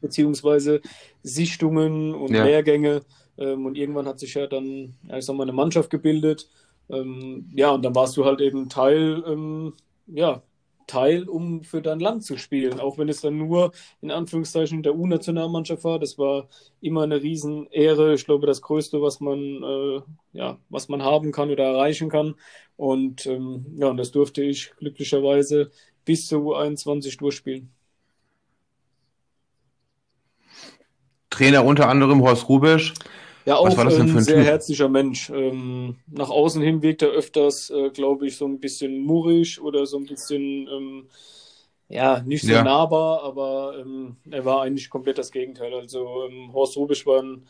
beziehungsweise Sichtungen und Ja. Lehrgänge. Und irgendwann hat sich ja dann, ja, ich sag mal, eine Mannschaft gebildet. Ja, und dann warst du halt eben Teil, ja, Teil, um für dein Land zu spielen, auch wenn es dann nur in Anführungszeichen der U-Nationalmannschaft war. Das war immer eine Riesenehre. Ich glaube, das Größte, was man, äh, ja, was man haben kann oder erreichen kann. Und ähm, ja, und das durfte ich glücklicherweise bis zur U21 durchspielen. Trainer unter anderem Horst Rubisch. Ja, auch ein ein sehr Typ? herzlicher Mensch. Ähm, nach außen hin wirkt er öfters, äh, glaube ich, so ein bisschen murrisch oder so ein bisschen, ähm, ja, nicht so Ja. nahbar, aber ähm, er war eigentlich komplett das Gegenteil. Also ähm, Horst Rubisch war ein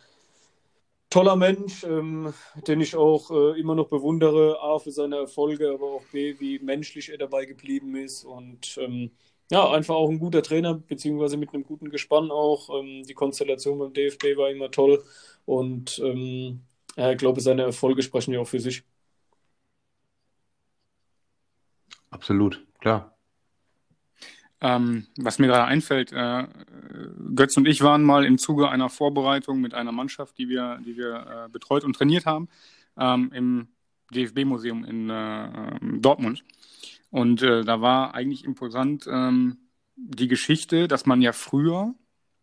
toller Mensch, ähm, den ich auch äh, immer noch bewundere, A für seine Erfolge, aber auch B, wie menschlich er dabei geblieben ist und ähm, ja, einfach auch ein guter Trainer, beziehungsweise mit einem guten Gespann auch. Die Konstellation beim DFB war immer toll und ähm, ja, ich glaube, seine Erfolge sprechen ja auch für sich. Absolut, klar. Ähm, was mir gerade einfällt, äh, Götz und ich waren mal im Zuge einer Vorbereitung mit einer Mannschaft, die wir, die wir äh, betreut und trainiert haben, ähm, im DFB-Museum in äh, ähm, Dortmund. Und äh, da war eigentlich imposant ähm, die Geschichte, dass man ja früher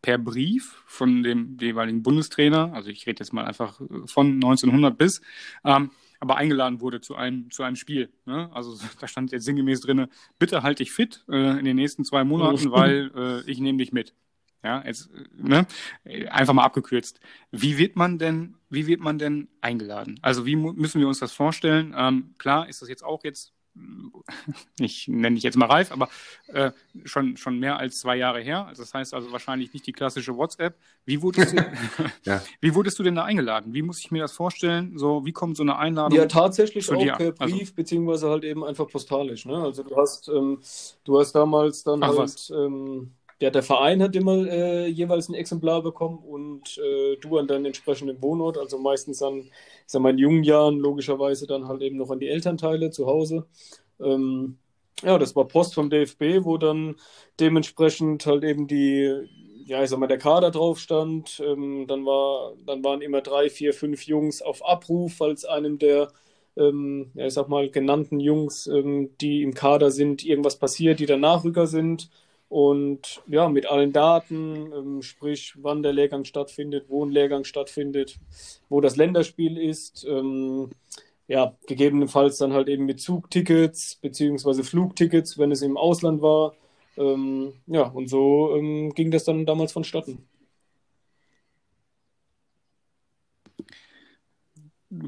per Brief von dem jeweiligen Bundestrainer, also ich rede jetzt mal einfach von 1900 bis, ähm, aber eingeladen wurde zu einem, zu einem Spiel. Ne? Also (laughs) da stand jetzt sinngemäß drinne, bitte halt dich fit äh, in den nächsten zwei Monaten, weil äh, ich nehme dich mit. Ja, jetzt, äh, ne? Äh, Einfach mal abgekürzt. Wie wird man denn, wie wird man denn eingeladen? Also wie müssen wir uns das vorstellen? Ähm, klar ist das jetzt auch jetzt, (laughs) ich nenne dich jetzt mal reif, aber äh, schon, schon mehr als zwei Jahre her. Also das heißt also wahrscheinlich nicht die klassische WhatsApp. Wie wurdest du, (laughs) Ja. (laughs) wie wurdest du denn da eingeladen? Wie muss ich mir das vorstellen? So, wie kommt so eine Einladung? Ja, tatsächlich zu auch dir? per Also- Brief, beziehungsweise halt eben einfach postalisch. Ne? Also du hast, ähm, du hast damals dann Ach, halt, ähm, ja, der Verein hat immer äh, jeweils ein Exemplar bekommen und äh, du an deinen entsprechenden Wohnort, also meistens dann, ich sag mal, in jungen Jahren logischerweise dann halt eben noch an die Elternteile zu Hause. Ähm, ja, das war Post vom DFB, wo dann dementsprechend halt eben die, ja, ich sag mal, der Kader drauf stand. Ähm, dann war, dann waren immer drei, vier, fünf Jungs auf Abruf, falls einem der, ähm, ja, ich sag mal, genannten Jungs, ähm, die im Kader sind, irgendwas passiert, die dann Nachrücker sind. Und ja, mit allen Daten, ähm, sprich, wann der Lehrgang stattfindet, wo ein Lehrgang stattfindet, wo das Länderspiel ist, ähm, ja, gegebenenfalls dann halt eben mit Zugtickets beziehungsweise Flugtickets, wenn es im Ausland war. Ähm, ja, und so ging das dann damals vonstatten.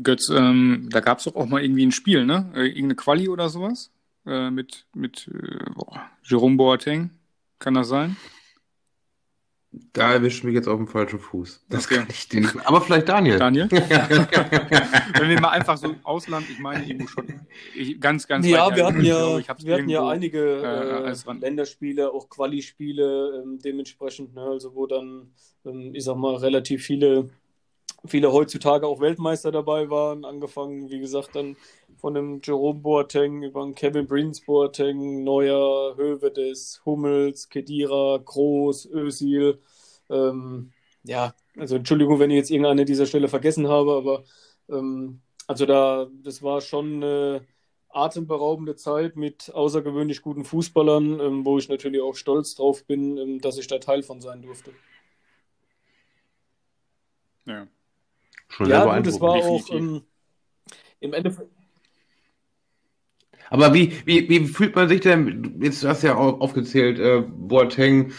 Götz, ähm, da gab es doch auch mal irgendwie ein Spiel, ne? Äh, irgendeine Quali oder sowas? Äh, mit mit äh, Jerome Boateng. Kann das sein? Da erwischt mich jetzt auf dem falschen Fuß. Das Okay. kann ich dir nicht. Aber vielleicht Daniel. Daniel? (laughs) Wenn wir mal einfach so Ausland, ich meine irgendwo schon ich, ganz, ganz Ja, wir hatten ja, ich wir hatten ja einige äh, äh, Länderspiele, auch Quali-Spiele ähm, dementsprechend, ne, also wo dann, ähm, ich sag mal, relativ viele, viele heutzutage auch Weltmeister dabei waren, angefangen, wie gesagt, dann von dem Jerome Boateng über den Kevin Prince Boateng, Neuer, Hövedes, Hummels, Kedira, Groß, Özil, ähm, ja, also Entschuldigung, wenn ich jetzt irgendeine an dieser Stelle vergessen habe, aber ähm, also da, das war schon eine atemberaubende Zeit mit außergewöhnlich guten Fußballern, ähm, wo ich natürlich auch stolz drauf bin, ähm, dass ich da Teil von sein durfte. Ja. Schon sehr Ja, gut, es war auch ähm, im Endeffekt. Aber wie, wie, wie fühlt man sich denn, jetzt hast du ja auch aufgezählt, äh, Boateng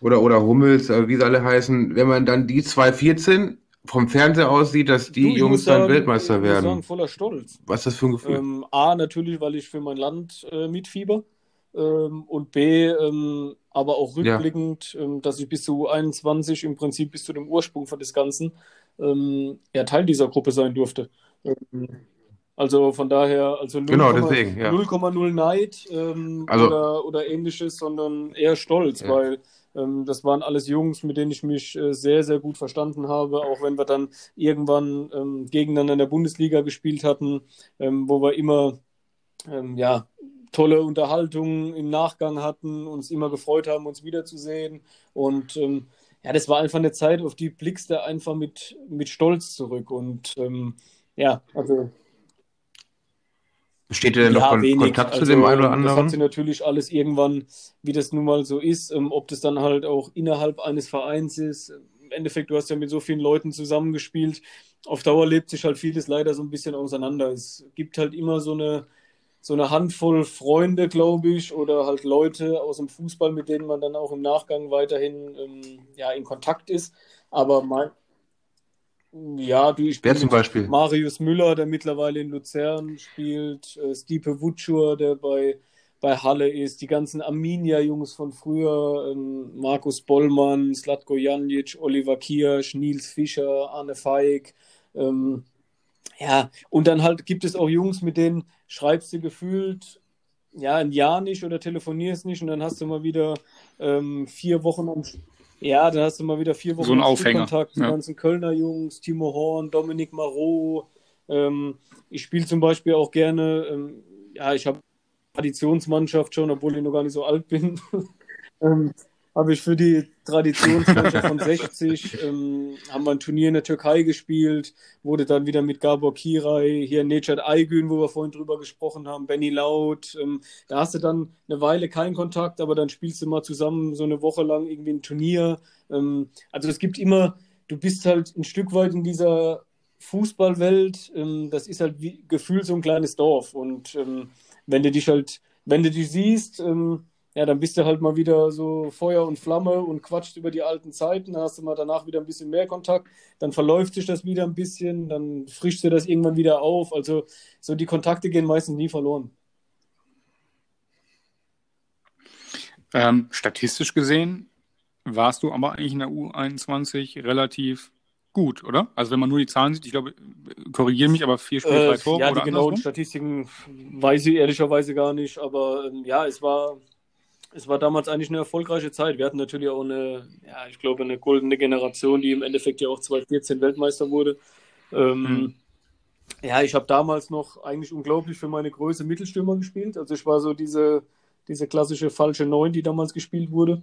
oder, oder Hummels, äh, wie sie alle heißen, wenn man dann die 214 vom Fernseher aussieht, dass die Du, ich Jungs dann sagen, Weltmeister ich werden. sagen, voller Stolz. Was ist das für ein Gefühl? Ähm, A, natürlich, weil ich für mein Land äh, mitfieber. Ähm, und B, ähm, aber auch rückblickend, ja. ähm, dass ich bis zu 21 im Prinzip bis zu dem Ursprung von des Ganzen ähm, ja, Teil dieser Gruppe sein durfte. Also von daher, also 0,0 genau, deswegen, ja. Neid ähm, also, oder, oder ähnliches, sondern eher Stolz, ja. weil ähm, das waren alles Jungs, mit denen ich mich äh, sehr, sehr gut verstanden habe, auch wenn wir dann irgendwann ähm, gegeneinander in der Bundesliga gespielt hatten, ähm, wo wir immer ähm, ja, tolle Unterhaltungen im Nachgang hatten, uns immer gefreut haben, uns wiederzusehen. Und ähm, ja, das war einfach eine Zeit, auf die blickst du einfach mit, mit Stolz zurück. Und ähm, ja, also Besteht denn ja, noch wenig. Kontakt also, zu dem einen oder anderen? Das hat sie natürlich alles irgendwann, wie das nun mal so ist, ähm, ob das dann halt auch innerhalb eines Vereins ist. Im Endeffekt, du hast ja mit so vielen Leuten zusammengespielt. Auf Dauer lebt sich halt vieles leider so ein bisschen auseinander. Es gibt halt immer so eine, so eine Handvoll Freunde, glaube ich, oder halt Leute aus dem Fußball, mit denen man dann auch im Nachgang weiterhin ähm, ja, in Kontakt ist. Aber mein, ja, du, ich Wer zum Beispiel? Marius Müller, der mittlerweile in Luzern spielt, äh, Stipe Wutschur, der bei, bei Halle ist, die ganzen Arminia-Jungs von früher, ähm, Markus Bollmann, Slatko Janic, Oliver Kirsch, Nils Fischer, Arne Feig. Ähm, ja, und dann halt gibt es auch Jungs, mit denen schreibst du gefühlt ja, ein Jahr nicht oder telefonierst nicht und dann hast du mal wieder ähm, vier Wochen am, ja, dann hast du mal wieder vier Wochen so ein Aufhänger. Kontakt. Die ja. ganzen Kölner Jungs, Timo Horn, Dominik Marot. Ähm, ich spiele zum Beispiel auch gerne, ähm, ja, ich habe Traditionsmannschaft schon, obwohl ich noch gar nicht so alt bin. (laughs) ähm, habe ich für die Traditionsmannschaft von (laughs) 60, ähm, haben wir ein Turnier in der Türkei gespielt, wurde dann wieder mit Gabor Kiray, hier Necdet Aygün, wo wir vorhin drüber gesprochen haben, Benny Laut. Ähm, da hast du dann eine Weile keinen Kontakt, aber dann spielst du mal zusammen so eine Woche lang irgendwie ein Turnier. Ähm, also es gibt immer, du bist halt ein Stück weit in dieser Fußballwelt, ähm, das ist halt wie gefühlt so ein kleines Dorf und ähm, wenn du dich halt, wenn du dich siehst, ähm, ja, dann bist du halt mal wieder so Feuer und Flamme und quatscht über die alten Zeiten. Dann hast du mal danach wieder ein bisschen mehr Kontakt. Dann verläuft sich das wieder ein bisschen. Dann frischst du das irgendwann wieder auf. Also so die Kontakte gehen meistens nie verloren. Ähm, statistisch gesehen warst du aber eigentlich in der U21 relativ gut, oder? Also wenn man nur die Zahlen sieht, ich glaube, korrigiere mich, aber vier Spiele, drei äh, Tore. Ja, die genauen Statistiken weiß ich ehrlicherweise gar nicht, aber ähm, ja, es war es war damals eigentlich eine erfolgreiche Zeit. Wir hatten natürlich auch eine, ja, ich glaube, eine goldene Generation, die im Endeffekt ja auch 2014 Weltmeister wurde. Ähm, mhm. Ja, ich habe damals noch eigentlich unglaublich für meine Größe Mittelstürmer gespielt. Also ich war so diese, diese klassische falsche Neun, die damals gespielt wurde.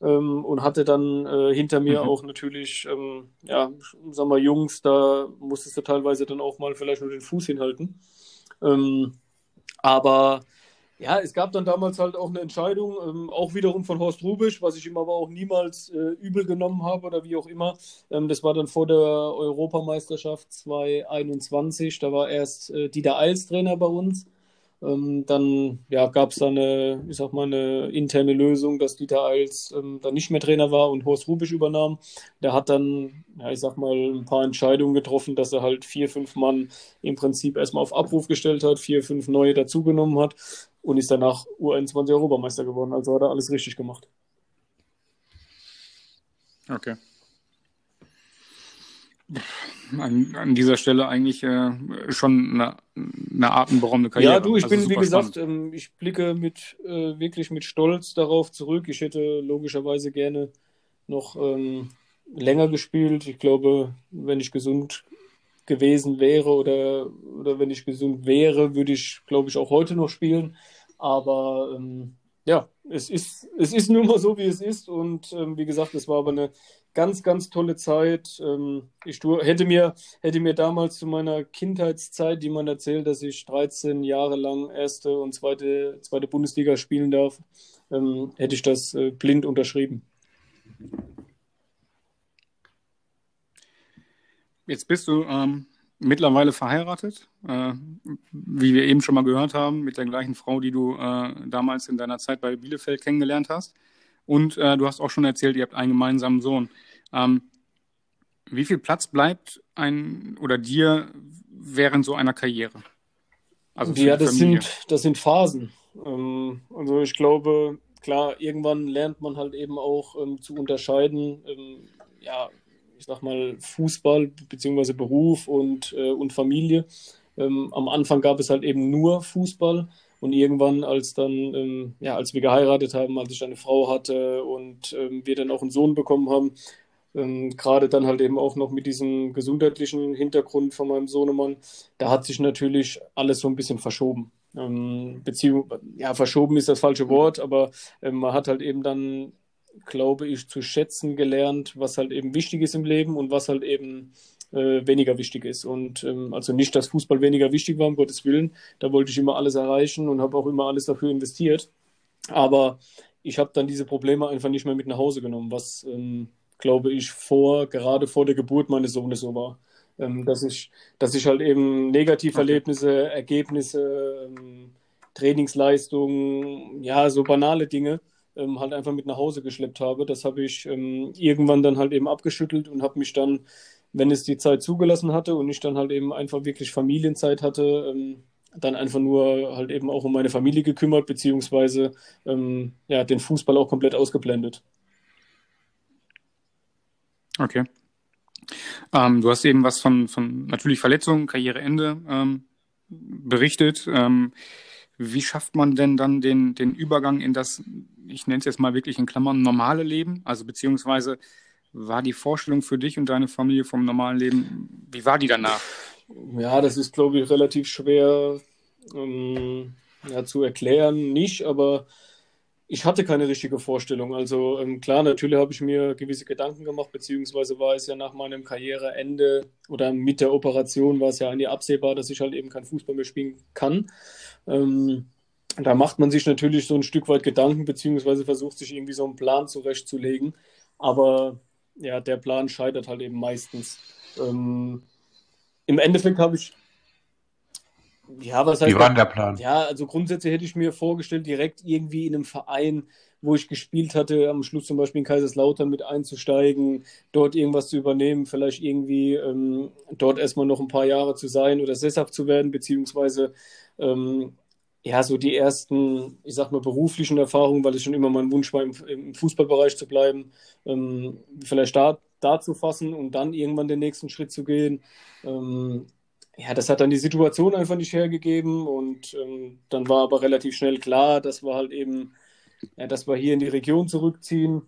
Ähm, und hatte dann äh, hinter mir mhm. auch natürlich, ähm, ja, sag mal, Jungs, da musstest du teilweise dann auch mal vielleicht nur den Fuß hinhalten. Ähm, aber ja, es gab dann damals halt auch eine Entscheidung, ähm, auch wiederum von Horst Rubisch, was ich ihm aber auch niemals äh, übel genommen habe oder wie auch immer. Ähm, das war dann vor der Europameisterschaft 2021. Da war erst äh, Dieter Eils Trainer bei uns. Ähm, dann ja, gab es da eine, ich sag mal, eine interne Lösung, dass Dieter Eils ähm, dann nicht mehr Trainer war und Horst Rubisch übernahm. Der hat dann, ja, ich sag mal, ein paar Entscheidungen getroffen, dass er halt vier, fünf Mann im Prinzip erstmal auf Abruf gestellt hat, vier, fünf neue dazugenommen hat und ist danach U21 Europameister geworden. Also hat er alles richtig gemacht. Okay an, an dieser Stelle eigentlich äh, schon eine, eine atemberaubende Karriere. Ja, du, ich also bin, wie gesagt, ähm, ich blicke mit, äh, wirklich mit Stolz darauf zurück. Ich hätte logischerweise gerne noch ähm, länger gespielt. Ich glaube, wenn ich gesund gewesen wäre oder, oder wenn ich gesund wäre, würde ich, glaube ich, auch heute noch spielen. Aber ähm, ja, es ist, es ist nun mal so, wie es ist. Und ähm, wie gesagt, es war aber eine ganz, ganz tolle Zeit. Ähm, ich hätte mir, hätte mir damals zu meiner Kindheitszeit, die man erzählt, dass ich 13 Jahre lang erste und zweite, zweite Bundesliga spielen darf, ähm, hätte ich das äh, blind unterschrieben. Jetzt bist du ähm, mittlerweile verheiratet, äh, wie wir eben schon mal gehört haben, mit der gleichen Frau, die du äh, damals in deiner Zeit bei Bielefeld kennengelernt hast. Und äh, du hast auch schon erzählt, ihr habt einen gemeinsamen Sohn. Ähm, wie viel Platz bleibt ein oder dir während so einer Karriere? Also ja, das sind, das sind Phasen. Ähm, also ich glaube, klar, irgendwann lernt man halt eben auch ähm, zu unterscheiden, ähm, ja, ich sag mal, Fußball bzw. Beruf und, äh, und Familie. Ähm, am Anfang gab es halt eben nur Fußball und irgendwann, als dann, ähm, ja, als wir geheiratet haben, als ich eine Frau hatte und ähm, wir dann auch einen Sohn bekommen haben, ähm, gerade dann halt eben auch noch mit diesem gesundheitlichen Hintergrund von meinem Sohnemann, da hat sich natürlich alles so ein bisschen verschoben. Ähm, Beziehung, ja, verschoben ist das falsche Wort, aber ähm, man hat halt eben dann, glaube ich, zu schätzen gelernt, was halt eben wichtig ist im Leben und was halt eben äh, weniger wichtig ist. Und ähm, also nicht, dass Fußball weniger wichtig war, um Gottes Willen. Da wollte ich immer alles erreichen und habe auch immer alles dafür investiert. Aber ich habe dann diese Probleme einfach nicht mehr mit nach Hause genommen, was, ähm, glaube ich, vor, gerade vor der Geburt meines Sohnes so war. Ähm, dass, ich, dass ich halt eben Negativerlebnisse. Ergebnisse, ähm, Trainingsleistungen, ja, so banale Dinge ähm, halt einfach mit nach Hause geschleppt habe. Das habe ich ähm, irgendwann dann halt eben abgeschüttelt und habe mich dann wenn es die Zeit zugelassen hatte und ich dann halt eben einfach wirklich Familienzeit hatte, ähm, dann einfach nur halt eben auch um meine Familie gekümmert, beziehungsweise ähm, ja, den Fußball auch komplett ausgeblendet. Okay. Ähm, du hast eben was von, von natürlich Verletzungen, Karriereende ähm, berichtet. Ähm, wie schafft man denn dann den, den Übergang in das, ich nenne es jetzt mal wirklich in Klammern, normale Leben? Also beziehungsweise war die Vorstellung für dich und deine Familie vom normalen Leben, wie war die danach? Ja, das ist, glaube ich, relativ schwer ähm, ja, zu erklären. Nicht, aber ich hatte keine richtige Vorstellung. Also ähm, klar, natürlich habe ich mir gewisse Gedanken gemacht, beziehungsweise war es ja nach meinem Karriereende oder mit der Operation war es ja eigentlich absehbar, dass ich halt eben kein Fußball mehr spielen kann. Ähm, da macht man sich natürlich so ein Stück weit Gedanken, beziehungsweise versucht sich irgendwie so einen Plan zurechtzulegen. Aber ja, der Plan scheitert halt eben meistens. Ähm, Im Endeffekt habe ich. Ja, was heißt. Wie war denn der Plan? Ja, also grundsätzlich hätte ich mir vorgestellt, direkt irgendwie in einem Verein, wo ich gespielt hatte, am Schluss zum Beispiel in Kaiserslautern mit einzusteigen, dort irgendwas zu übernehmen, vielleicht irgendwie ähm, dort erstmal noch ein paar Jahre zu sein oder sesshaft zu werden, beziehungsweise ähm, ja, so die ersten, ich sag mal, beruflichen Erfahrungen, weil es schon immer mein Wunsch war, im, im Fußballbereich zu bleiben, ähm, vielleicht da, da zu fassen und dann irgendwann den nächsten Schritt zu gehen. Ähm, ja, das hat dann die Situation einfach nicht hergegeben und ähm, dann war aber relativ schnell klar, dass wir halt eben, ja, dass wir hier in die Region zurückziehen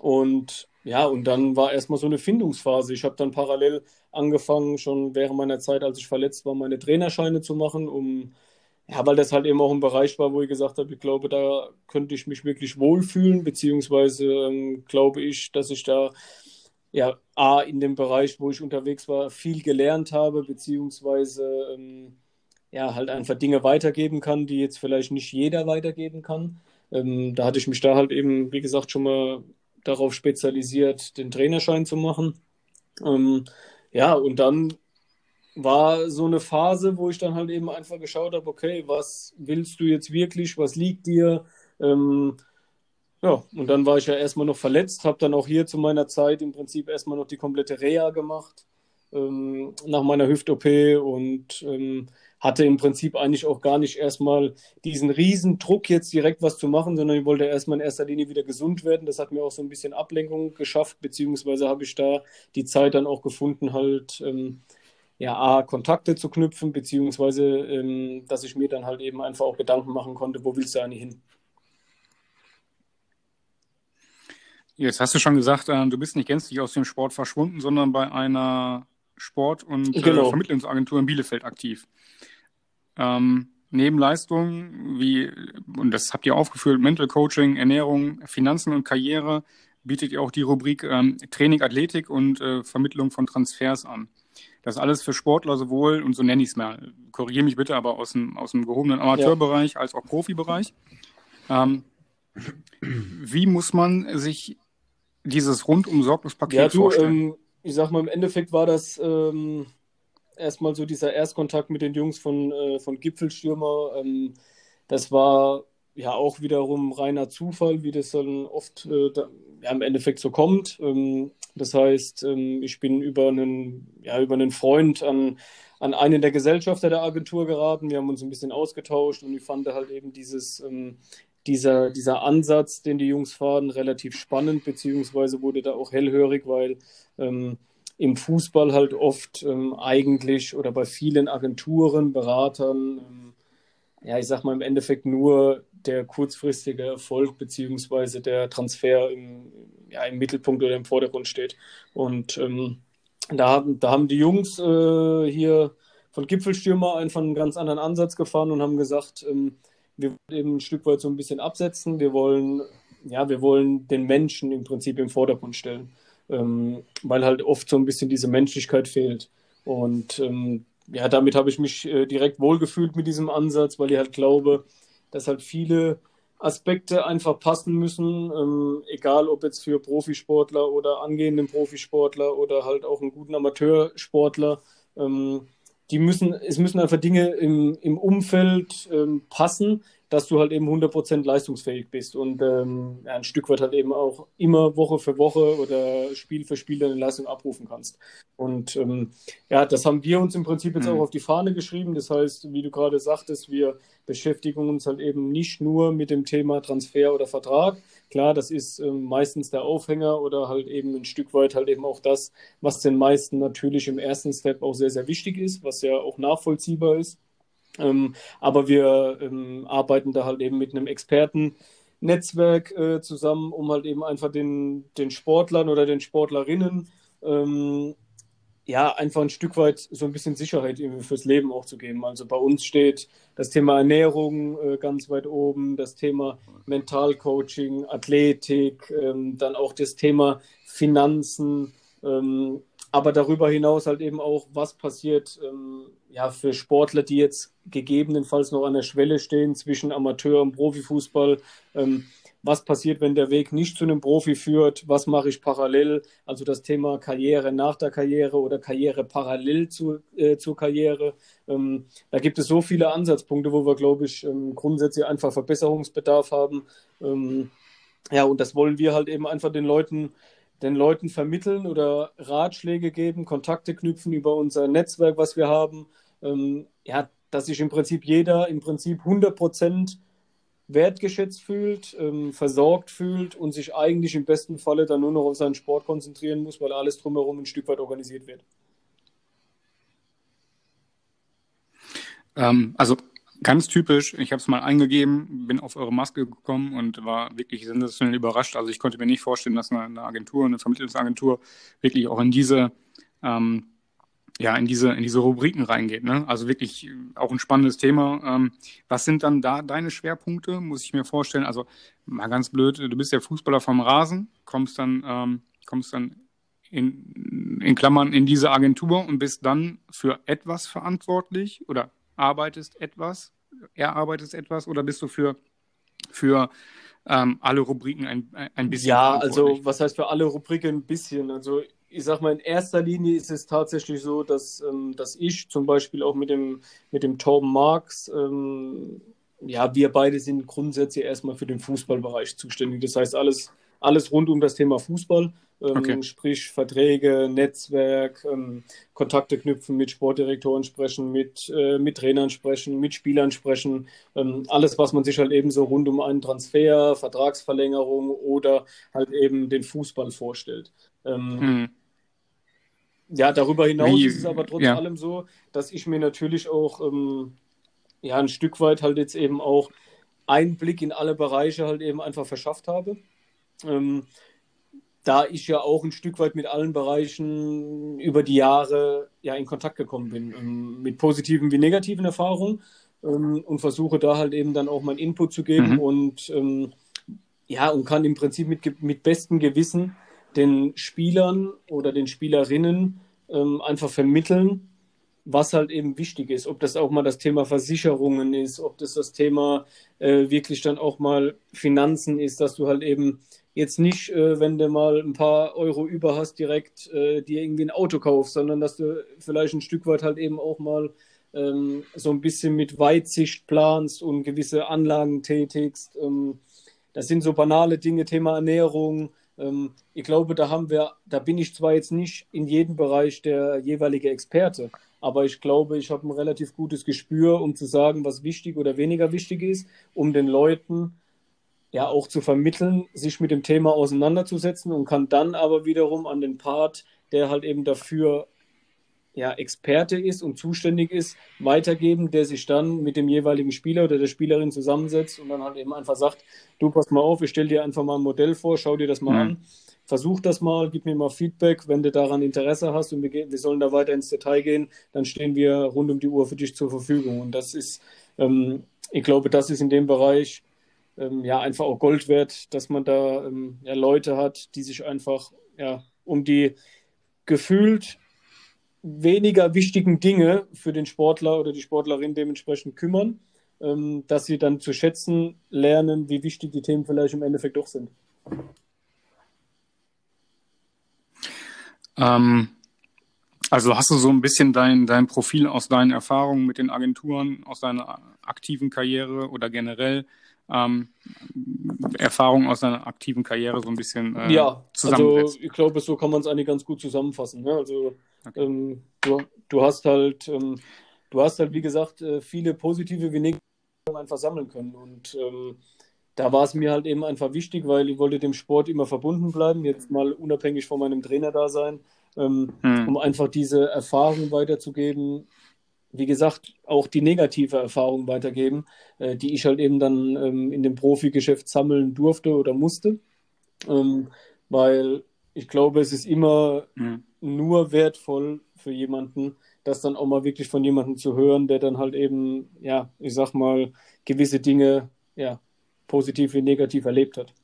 und ja, und dann war erstmal so eine Findungsphase. Ich habe dann parallel angefangen, schon während meiner Zeit, als ich verletzt war, meine Trainerscheine zu machen, um ja, weil das halt eben auch ein Bereich war, wo ich gesagt habe, ich glaube, da könnte ich mich wirklich wohlfühlen, beziehungsweise ähm, glaube ich, dass ich da ja A, in dem Bereich, wo ich unterwegs war, viel gelernt habe, beziehungsweise ähm, ja, halt einfach Dinge weitergeben kann, die jetzt vielleicht nicht jeder weitergeben kann. Ähm, da hatte ich mich da halt eben, wie gesagt, schon mal darauf spezialisiert, den Trainerschein zu machen. Ähm, ja, und dann war so eine Phase, wo ich dann halt eben einfach geschaut habe, okay, was willst du jetzt wirklich, was liegt dir? Ähm, ja, und dann war ich ja erstmal noch verletzt, habe dann auch hier zu meiner Zeit im Prinzip erstmal noch die komplette Reha gemacht ähm, nach meiner Hüft-OP und ähm, hatte im Prinzip eigentlich auch gar nicht erstmal diesen riesen Druck jetzt direkt was zu machen, sondern ich wollte erstmal in erster Linie wieder gesund werden. Das hat mir auch so ein bisschen Ablenkung geschafft, beziehungsweise habe ich da die Zeit dann auch gefunden, halt ähm, ja, A, Kontakte zu knüpfen, beziehungsweise, ähm, dass ich mir dann halt eben einfach auch Gedanken machen konnte, wo willst du eigentlich hin? Jetzt hast du schon gesagt, äh, du bist nicht gänzlich aus dem Sport verschwunden, sondern bei einer Sport- und äh, genau. Vermittlungsagentur in Bielefeld aktiv. Ähm, neben Leistungen wie, und das habt ihr aufgeführt, Mental Coaching, Ernährung, Finanzen und Karriere, bietet ihr auch die Rubrik ähm, Training, Athletik und äh, Vermittlung von Transfers an. Das alles für Sportler sowohl, und so nenne ich es mal, korrigiere mich bitte, aber aus dem, aus dem gehobenen Amateurbereich ja. als auch Profibereich. Ähm, wie muss man sich dieses rundum sorglos Paket ja, du, vorstellen? Ähm, ich sag mal, im Endeffekt war das ähm, erstmal so dieser Erstkontakt mit den Jungs von, äh, von Gipfelstürmer. Ähm, das war ja auch wiederum reiner Zufall, wie das dann oft äh, da, ja, im Endeffekt so kommt. Ähm, das heißt, ähm, ich bin über einen, ja, über einen Freund an, an einen der Gesellschafter der Agentur geraten. Wir haben uns ein bisschen ausgetauscht und ich fand halt eben dieses, ähm, dieser, dieser Ansatz, den die Jungs fahren, relativ spannend, beziehungsweise wurde da auch hellhörig, weil ähm, im Fußball halt oft ähm, eigentlich oder bei vielen Agenturen, Beratern, ähm, ja, ich sag mal im Endeffekt nur der kurzfristige Erfolg beziehungsweise der Transfer im, ja, im Mittelpunkt oder im Vordergrund steht. Und ähm, da, haben, da haben die Jungs äh, hier von Gipfelstürmer einfach einen ganz anderen Ansatz gefahren und haben gesagt, ähm, wir wollen eben ein Stück weit so ein bisschen absetzen. Wir wollen, ja, wir wollen den Menschen im Prinzip im Vordergrund stellen ähm, weil halt oft so ein bisschen diese Menschlichkeit fehlt. Und ähm, ja, damit habe ich mich äh, direkt wohlgefühlt mit diesem Ansatz, weil ich halt glaube, dass halt viele Aspekte einfach passen müssen, ähm, egal ob jetzt für Profisportler oder angehenden Profisportler oder halt auch einen guten Amateursportler. Ähm, die müssen, es müssen einfach Dinge im, im Umfeld ähm, passen, dass du halt eben 100% leistungsfähig bist und ähm, ein Stück weit halt eben auch immer Woche für Woche oder Spiel für Spiel deine Leistung abrufen kannst. Und ähm, ja, das haben wir uns im Prinzip jetzt mhm. auch auf die Fahne geschrieben. Das heißt, wie du gerade sagtest, wir beschäftigen uns halt eben nicht nur mit dem Thema Transfer oder Vertrag. Klar, das ist ähm, meistens der Aufhänger oder halt eben ein Stück weit halt eben auch das, was den meisten natürlich im ersten Step auch sehr, sehr wichtig ist, was ja auch nachvollziehbar ist. Ähm, aber wir ähm, arbeiten da halt eben mit einem Expertennetzwerk äh, zusammen, um halt eben einfach den, den Sportlern oder den Sportlerinnen ähm, ja einfach ein Stück weit so ein bisschen Sicherheit fürs Leben auch zu geben. Also bei uns steht das Thema Ernährung äh, ganz weit oben, das Thema Mentalcoaching, Athletik, ähm, dann auch das Thema Finanzen. Aber darüber hinaus halt eben auch, was passiert ähm, ja, für Sportler, die jetzt gegebenenfalls noch an der Schwelle stehen zwischen Amateur- und Profifußball. Ähm, was passiert, wenn der Weg nicht zu einem Profi führt? Was mache ich parallel? Also das Thema Karriere nach der Karriere oder Karriere parallel zu, äh, zur Karriere. Ähm, da gibt es so viele Ansatzpunkte, wo wir, glaube ich, ähm, grundsätzlich einfach Verbesserungsbedarf haben. Ähm, ja, und das wollen wir halt eben einfach den Leuten den Leuten vermitteln oder Ratschläge geben, Kontakte knüpfen über unser Netzwerk, was wir haben. Ähm, ja, dass sich im Prinzip jeder im Prinzip 100 Prozent wertgeschätzt fühlt, ähm, versorgt fühlt und sich eigentlich im besten Falle dann nur noch auf seinen Sport konzentrieren muss, weil alles drumherum ein Stück weit organisiert wird. Ähm, also Ganz typisch, ich habe es mal eingegeben, bin auf eure Maske gekommen und war wirklich sensationell überrascht. Also ich konnte mir nicht vorstellen, dass eine, Agentur, eine Vermittlungsagentur wirklich auch in diese, ähm, ja, in diese, in diese Rubriken reingeht. Ne? Also wirklich auch ein spannendes Thema. Ähm, was sind dann da deine Schwerpunkte, muss ich mir vorstellen? Also mal ganz blöd, du bist ja Fußballer vom Rasen, kommst dann, ähm, kommst dann in, in Klammern in diese Agentur und bist dann für etwas verantwortlich oder arbeitest etwas, erarbeitest etwas oder bist du für, für ähm, alle Rubriken ein, ein bisschen? Ja, also was heißt für alle Rubriken ein bisschen? Also ich sag mal, in erster Linie ist es tatsächlich so, dass, ähm, dass ich zum Beispiel auch mit dem, mit dem Torben Marx, ähm, ja, wir beide sind grundsätzlich erstmal für den Fußballbereich zuständig. Das heißt, alles, alles rund um das Thema Fußball. Ähm, okay. Sprich Verträge, Netzwerk, ähm, Kontakte knüpfen, mit Sportdirektoren sprechen, mit, äh, mit Trainern sprechen, mit Spielern sprechen. Ähm, alles, was man sich halt eben so rund um einen Transfer, Vertragsverlängerung oder halt eben den Fußball vorstellt. Mhm. Ja, darüber hinaus Wie, ist es aber trotz ja. allem so, dass ich mir natürlich auch ähm, ja, ein Stück weit halt jetzt eben auch Einblick in alle Bereiche halt eben einfach verschafft habe. Ähm, da ich ja auch ein Stück weit mit allen Bereichen über die Jahre ja in Kontakt gekommen bin, ähm, mit positiven wie negativen Erfahrungen ähm, und versuche da halt eben dann auch meinen Input zu geben mhm. und ähm, ja, und kann im Prinzip mit, mit bestem Gewissen den Spielern oder den Spielerinnen ähm, einfach vermitteln, was halt eben wichtig ist. Ob das auch mal das Thema Versicherungen ist, ob das das Thema äh, wirklich dann auch mal Finanzen ist, dass du halt eben jetzt nicht, äh, wenn du mal ein paar Euro über hast, direkt äh, dir irgendwie ein Auto kaufst, sondern dass du vielleicht ein Stück weit halt eben auch mal ähm, so ein bisschen mit Weitsicht planst und gewisse Anlagen tätigst. Ähm, das sind so banale Dinge, Thema Ernährung. Ähm, ich glaube, da haben wir, da bin ich zwar jetzt nicht in jedem Bereich der jeweilige Experte, aber ich glaube, ich habe ein relativ gutes Gespür, um zu sagen, was wichtig oder weniger wichtig ist, um den Leuten ja auch zu vermitteln, sich mit dem Thema auseinanderzusetzen und kann dann aber wiederum an den Part, der halt eben dafür ja, Experte ist und zuständig ist, weitergeben, der sich dann mit dem jeweiligen Spieler oder der Spielerin zusammensetzt und dann halt eben einfach sagt, du pass mal auf, ich stelle dir einfach mal ein Modell vor, schau dir das mal mhm. an, versuch das mal, gib mir mal Feedback, wenn du daran Interesse hast und wir, wir, sollen da weiter ins Detail gehen, dann stehen wir rund um die Uhr für dich zur Verfügung. Und das ist, ähm, ich glaube, das ist in dem Bereich ähm, ja einfach auch Gold wert, dass man da ähm, ja, Leute hat, die sich einfach ja, um die gefühlt weniger wichtigen Dinge für den Sportler oder die Sportlerin dementsprechend kümmern, ähm, dass sie dann zu schätzen lernen, wie wichtig die Themen vielleicht im Endeffekt doch sind. Ähm, also hast du so ein bisschen dein, dein Profil aus deinen Erfahrungen mit den Agenturen, aus deiner aktiven Karriere oder generell ähm, Erfahrungen aus deiner aktiven Karriere so ein bisschen äh, Ja, also ich glaube, so kann man es eigentlich ganz gut zusammenfassen. Ne? Also Okay. Ähm, du, du, hast halt, ähm, du hast halt, wie gesagt, äh, viele positive wie negative einfach sammeln können. Und ähm, da war es mir halt eben einfach wichtig, weil ich wollte dem Sport immer verbunden bleiben, jetzt mal unabhängig von meinem Trainer da sein, ähm, hm. um einfach diese Erfahrung weiterzugeben. Wie gesagt, auch die negative Erfahrung weitergeben, äh, die ich halt eben dann ähm, in dem Profigeschäft sammeln durfte oder musste. Ähm, weil ich glaube, es ist immer hm nur wertvoll für jemanden, das dann auch mal wirklich von jemandem zu hören, der dann halt eben, ja, ich sag mal, gewisse Dinge, ja, positiv wie negativ erlebt hat.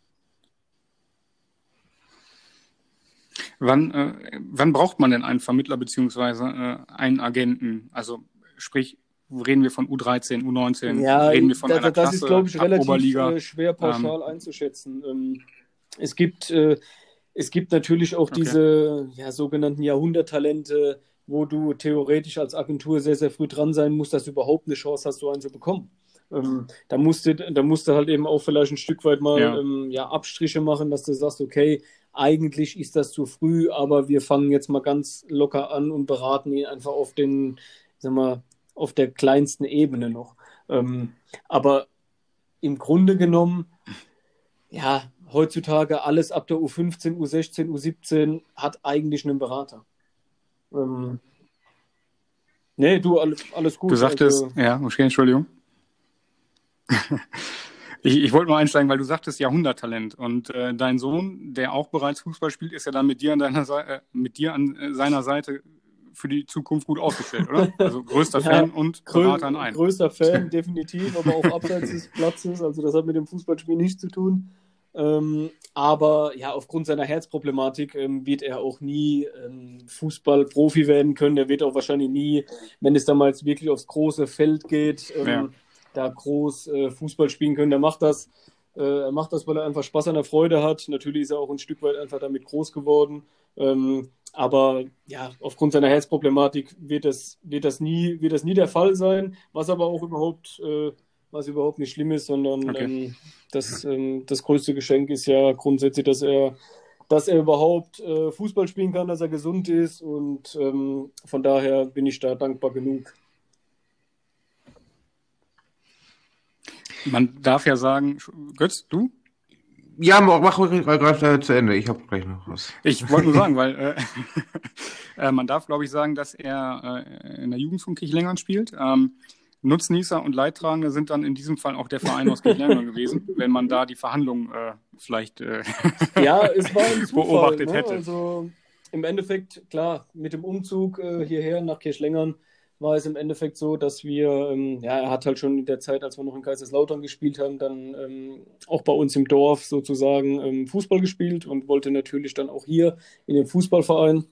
Wann, äh, wann braucht man denn einen Vermittler beziehungsweise äh, einen Agenten? Also sprich, reden wir von U13, U19, ja, reden wir von da, einer das Klasse, ist, glaube ich, relativ Oberliga. Äh, schwer pauschal ähm, einzuschätzen. Ähm, es gibt äh, es gibt natürlich auch okay. diese ja, sogenannten Jahrhunderttalente, wo du theoretisch als Agentur sehr, sehr früh dran sein musst, dass du überhaupt eine Chance hast, so einen zu bekommen. Ähm, da musste da musste halt eben auch vielleicht ein Stück weit mal ja. Ähm, ja, Abstriche machen, dass du sagst, okay, eigentlich ist das zu früh, aber wir fangen jetzt mal ganz locker an und beraten ihn einfach auf den, sag mal, auf der kleinsten Ebene noch. Ähm, aber im Grunde genommen, ja, heutzutage alles ab der U15, U16, U17 hat eigentlich einen Berater. Ähm, nee, du, alles, alles gut. Du sagtest, also, ja, okay, Entschuldigung. (laughs) ich, ich wollte nur einsteigen, weil du sagtest Jahrhunderttalent und äh, dein Sohn, der auch bereits Fußball spielt, ist ja dann mit dir an deiner Seite, äh, mit dir an äh, seiner Seite für die Zukunft gut aufgestellt, oder? (laughs) Also größter ja, Fan und Berater an einem. Größter Fan, (laughs) definitiv, aber auch abseits des Platzes. Also das hat mit dem Fußballspiel nichts zu tun. Ähm, aber ja, aufgrund seiner Herzproblematik ähm, wird er auch nie ähm, Fußballprofi werden können. Er wird auch wahrscheinlich nie, wenn es damals wirklich aufs große Feld geht, ähm, ja. da groß äh, Fußball spielen können. Er macht das. Äh, er macht das, weil er einfach Spaß an der Freude hat. Natürlich ist er auch ein Stück weit einfach damit groß geworden. Ähm, aber ja, aufgrund seiner Herzproblematik wird das, wird das, nie, wird das nie der Fall sein, was aber auch überhaupt äh, was überhaupt nicht schlimm ist, sondern okay. ähm, das, ähm, das größte Geschenk ist ja grundsätzlich, dass er, dass er überhaupt äh, Fußball spielen kann, dass er gesund ist und ähm, von daher bin ich da dankbar genug. Man darf ja sagen, Götz, du? Ja, mach, gerade zu Ende. Ich habe gleich noch was. Ich wollte nur sagen, (laughs) weil äh, (laughs) äh, man darf, glaube ich, sagen, dass er äh, in der Jugend von Kirchlängern spielt. Ähm, Nutznießer und Leidtragende sind dann in diesem Fall auch der Verein aus Kirchlerner (laughs) gewesen, wenn man da die Verhandlungen äh, vielleicht äh, ja, es war ein Zufall, beobachtet ne? hätte. Also im Endeffekt, klar, mit dem Umzug äh, hierher nach Kirchlängern war es im Endeffekt so, dass wir, ähm, ja, er hat halt schon in der Zeit, als wir noch in Kaiserslautern gespielt haben, dann ähm, auch bei uns im Dorf sozusagen ähm, Fußball gespielt und wollte natürlich dann auch hier in den Fußballverein.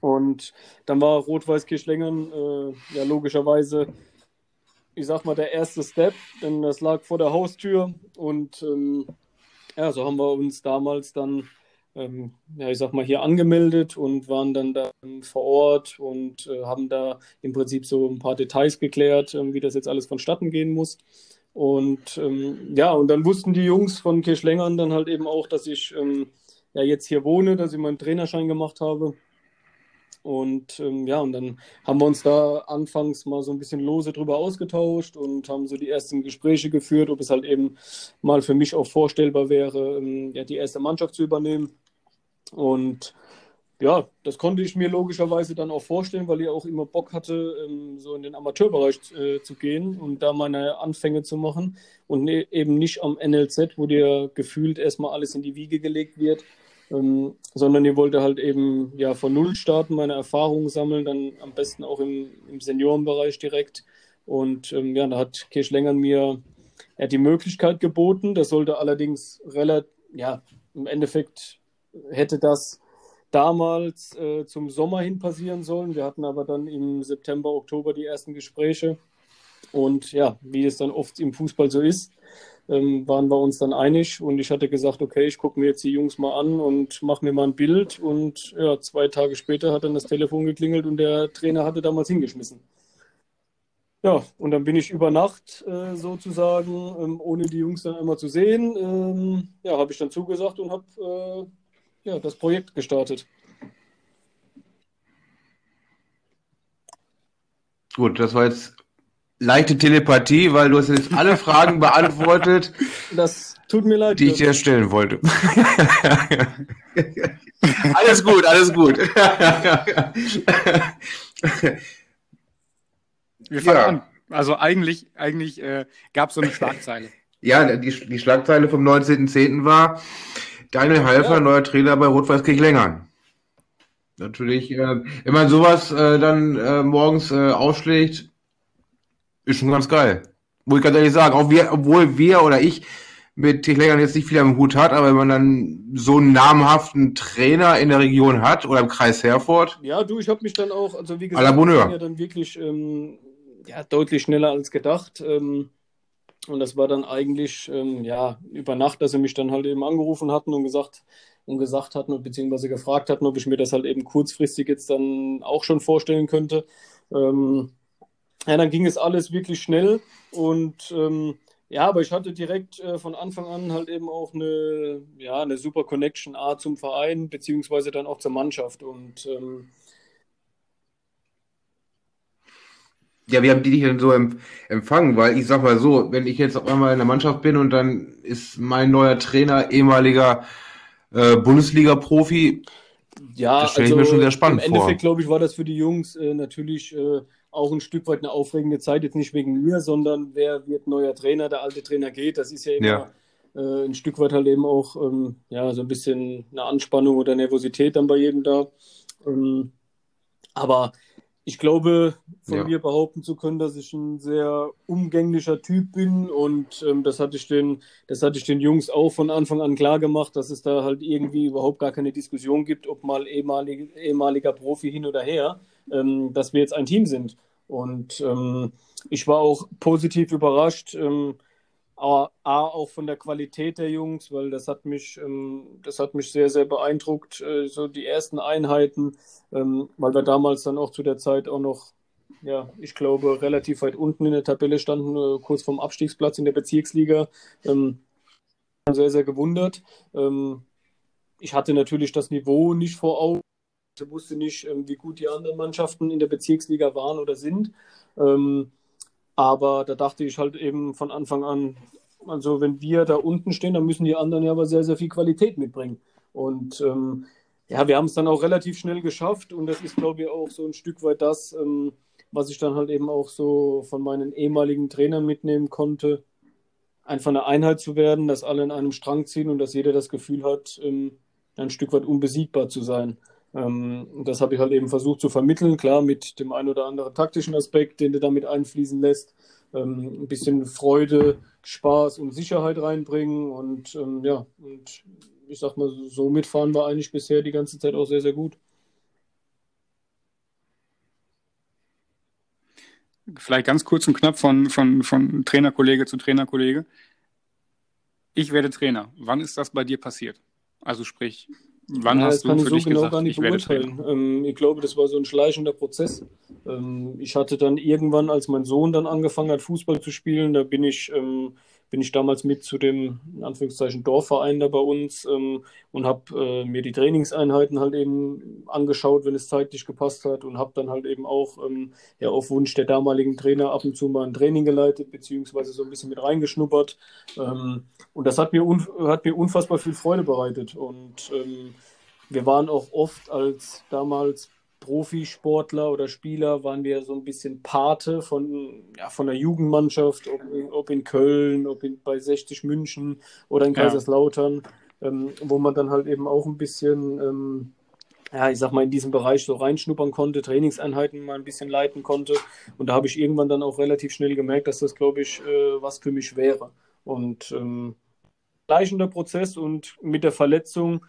Und dann war Rot-Weiß Kirchlängern äh, ja logischerweise ich sag mal, der erste Step, denn das lag vor der Haustür und ähm, ja, so haben wir uns damals dann, ähm, ja, ich sag mal, hier angemeldet und waren dann da vor Ort und äh, haben da im Prinzip so ein paar Details geklärt, äh, wie das jetzt alles vonstatten gehen muss. Und ähm, ja, und dann wussten die Jungs von Kirschlängern dann halt eben auch, dass ich ähm, ja jetzt hier wohne, dass ich meinen Trainerschein gemacht habe. Und ähm, ja, und dann haben wir uns da anfangs mal so ein bisschen lose drüber ausgetauscht und haben so die ersten Gespräche geführt, ob es halt eben mal für mich auch vorstellbar wäre, ähm, ja, die erste Mannschaft zu übernehmen. Und ja, das konnte ich mir logischerweise dann auch vorstellen, weil ich auch immer Bock hatte, ähm, so in den Amateurbereich äh, zu gehen und da meine Anfänge zu machen und ne, eben nicht am NLZ, wo dir gefühlt erstmal alles in die Wiege gelegt wird, ähm, sondern ich wollte halt eben ja von Null starten, meine Erfahrungen sammeln, dann am besten auch im, im Seniorenbereich direkt. Und ähm, ja, da hat Kirschlängern mir er die Möglichkeit geboten. Das sollte allerdings relativ, ja, im Endeffekt hätte das damals äh, zum Sommer hin passieren sollen. Wir hatten aber dann im September, Oktober die ersten Gespräche. Und ja, wie es dann oft im Fußball so ist, ähm, waren wir uns dann einig. Und ich hatte gesagt, okay, ich gucke mir jetzt die Jungs mal an und mache mir mal ein Bild. Und ja, zwei Tage später hat dann das Telefon geklingelt und der Trainer hatte damals hingeschmissen. Ja, und dann bin ich über Nacht äh, sozusagen, ähm, ohne die Jungs dann einmal zu sehen, ähm, ja, habe ich dann zugesagt und habe äh, ja, das Projekt gestartet. Gut, das war jetzt leichte Telepathie, weil du hast jetzt alle Fragen beantwortet. (laughs) Das tut mir leid. Die ich dir stellen wollte. (laughs) alles gut, alles gut. Wir fangen ja. an. Also eigentlich, eigentlich äh, gab es so eine Schlagzeile. Ja, die, die Schlagzeile vom 19.10. war, Daniel Halfer, ja. neuer Trainer bei Rot-Weiß Kirchlengern. Natürlich, äh, wenn man sowas äh, dann äh, morgens äh, ausschlägt, ist schon ganz geil. Muss ich ganz ehrlich sagen, auch wir, obwohl wir oder ich mit Kirchlengern jetzt nicht viel am Hut hat, aber wenn man dann so einen namhaften Trainer in der Region hat oder im Kreis Herford. Ja, du, ich habe mich dann auch, also wie gesagt, ja dann wirklich ähm, ja, deutlich schneller als gedacht. Ähm, und das war dann eigentlich, ähm, ja, über Nacht, dass sie mich dann halt eben angerufen hatten und gesagt, und gesagt hatten, beziehungsweise gefragt hatten, ob ich mir das halt eben kurzfristig jetzt dann auch schon vorstellen könnte. Ähm, ja, dann ging es alles wirklich schnell und ähm, ja, aber ich hatte direkt äh, von Anfang an halt eben auch eine, ja, eine super Connection A zum Verein, beziehungsweise dann auch zur Mannschaft und ähm, Ja, wie haben die dich denn so empfangen? Weil ich sag mal so, wenn ich jetzt auf einmal in der Mannschaft bin und dann ist mein neuer Trainer ehemaliger äh, Bundesliga-Profi, ja, das stelle also ich mir schon sehr spannend im Endeffekt, glaube ich, war das für die Jungs äh, natürlich äh, auch ein Stück weit eine aufregende Zeit, jetzt nicht wegen mir, sondern wer wird neuer Trainer, der alte Trainer geht, das ist ja immer ja. Äh, ein Stück weit halt eben auch ähm, ja, so ein bisschen eine Anspannung oder Nervosität dann bei jedem da. Ähm, aber ich glaube, von ja. mir behaupten zu können, dass ich ein sehr umgänglicher Typ bin und ähm, das hatte ich den, das hatte ich den Jungs auch von Anfang an klar gemacht, dass es da halt irgendwie überhaupt gar keine Diskussion gibt, ob mal ehemalig, ehemaliger Profi hin oder her, ähm, dass wir jetzt ein Team sind. Und ähm, ich war auch positiv überrascht. Ähm, A, auch von der Qualität der Jungs, weil das hat mich, ähm, das hat mich sehr, sehr beeindruckt, äh, so die ersten Einheiten, ähm, weil wir damals dann auch zu der Zeit auch noch, ja, ich glaube, relativ weit unten in der Tabelle standen, äh, kurz vorm Abstiegsplatz in der Bezirksliga. Ähm, sehr, sehr gewundert. Ähm, ich hatte natürlich das Niveau nicht vor Augen. Ich wusste nicht, ähm, wie gut die anderen Mannschaften in der Bezirksliga waren oder sind. Ähm, aber da dachte ich halt eben von Anfang an, also wenn wir da unten stehen, dann müssen die anderen ja aber sehr, sehr viel Qualität mitbringen. Und ähm, ja, wir haben es dann auch relativ schnell geschafft und das ist, glaube ich, auch so ein Stück weit das, ähm, was ich dann halt eben auch so von meinen ehemaligen Trainern mitnehmen konnte, einfach eine Einheit zu werden, dass alle in einem Strang ziehen und dass jeder das Gefühl hat, ähm, ein Stück weit unbesiegbar zu sein. Ähm, das habe ich halt eben versucht zu vermitteln, klar, mit dem ein oder anderen taktischen Aspekt, den du damit einfließen lässt. Ähm, ein bisschen Freude, Spaß und Sicherheit reinbringen und ähm, ja, und ich sag mal, so mitfahren wir eigentlich bisher die ganze Zeit auch sehr, sehr gut. Vielleicht ganz kurz und knapp von, von, von Trainerkollege zu Trainerkollege. Ich werde Trainer. Wann ist das bei dir passiert? Also sprich, Wann ja, hast das du kann ich so genau gesagt, gar nicht beurteilen. Ähm, ich glaube, das war so ein schleichender Prozess. Ähm, ich hatte dann irgendwann, als mein Sohn dann angefangen hat, Fußball zu spielen, da bin ich ähm, bin ich damals mit zu dem, in Anführungszeichen, Dorfverein da bei uns ähm, und habe äh, mir die Trainingseinheiten halt eben angeschaut, wenn es zeitlich gepasst hat und habe dann halt eben auch ähm, ja, auf Wunsch der damaligen Trainer ab und zu mal ein Training geleitet, beziehungsweise so ein bisschen mit reingeschnuppert. Ähm, und das hat mir, hat mir unfassbar viel Freude bereitet und ähm, wir waren auch oft als damals Profisportler oder Spieler waren wir so ein bisschen Pate von, ja, von der Jugendmannschaft, ob in, ob in Köln, ob in, bei 60 München oder in Kaiserslautern, ja. ähm, wo man dann halt eben auch ein bisschen, ähm, ja, ich sag mal, in diesem Bereich so reinschnuppern konnte, Trainingseinheiten mal ein bisschen leiten konnte. Und da habe ich irgendwann dann auch relativ schnell gemerkt, dass das, glaube ich, äh, was für mich wäre. Und ähm, gleichender Prozess und mit der Verletzung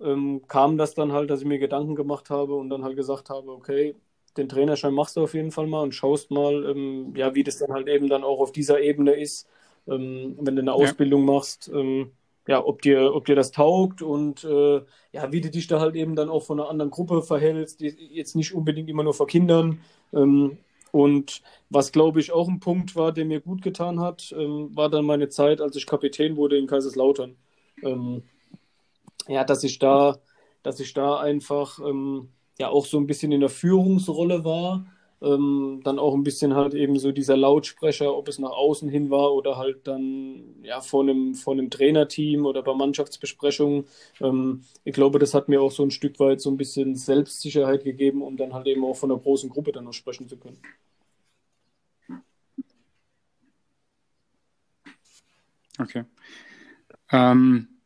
ähm, kam das dann halt, dass ich mir Gedanken gemacht habe und dann halt gesagt habe, okay, den Trainerschein machst du auf jeden Fall mal und schaust mal, ähm, ja, wie das dann halt eben dann auch auf dieser Ebene ist, ähm, wenn du eine Ausbildung ja. machst, ähm, ja, ob dir, ob dir das taugt und äh, ja, wie du dich da halt eben dann auch von einer anderen Gruppe verhältst, die, jetzt nicht unbedingt immer nur vor Kindern. Ähm, und was, glaube ich, auch ein Punkt war, der mir gut getan hat, ähm, war dann meine Zeit, als ich Kapitän wurde in Kaiserslautern ja, dass ich da, dass ich da einfach ähm, ja auch so ein bisschen in der Führungsrolle war. Ähm, dann auch ein bisschen halt eben so dieser Lautsprecher, ob es nach außen hin war oder halt dann ja vor einem, vor einem Trainerteam oder bei Mannschaftsbesprechungen. Ähm, ich glaube, das hat mir auch so ein Stück weit so ein bisschen Selbstsicherheit gegeben, um dann halt eben auch von einer großen Gruppe dann noch sprechen zu können. Okay. Ähm,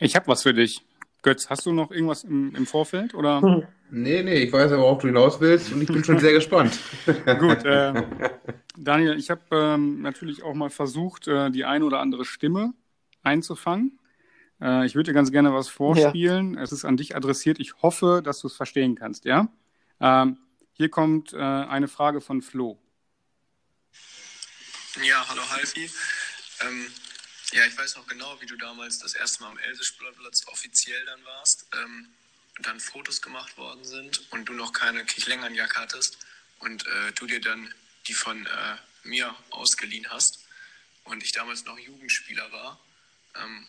ich habe was für dich. Götz, hast du noch irgendwas im, im Vorfeld? Oder? Nee, nee, ich weiß aber, worauf du hinaus willst und ich bin schon sehr gespannt. (laughs) Gut, äh, (laughs) Daniel, ich habe ähm, natürlich auch mal versucht, äh, die eine oder andere Stimme einzufangen. Äh, ich würde dir ganz gerne was vorspielen. Ja. Es ist an dich adressiert. Ich hoffe, dass du es verstehen kannst, ja? Ähm, hier kommt äh, eine Frage von Flo. Ja, hallo Halfi. Ähm, ja, ich weiß noch genau, wie du damals das erste Mal am Elsesportplatz offiziell dann warst, ähm, dann Fotos gemacht worden sind und du noch keine Kirchlängernjacke hattest und äh, du dir dann die von äh, mir ausgeliehen hast und ich damals noch Jugendspieler war. Ähm,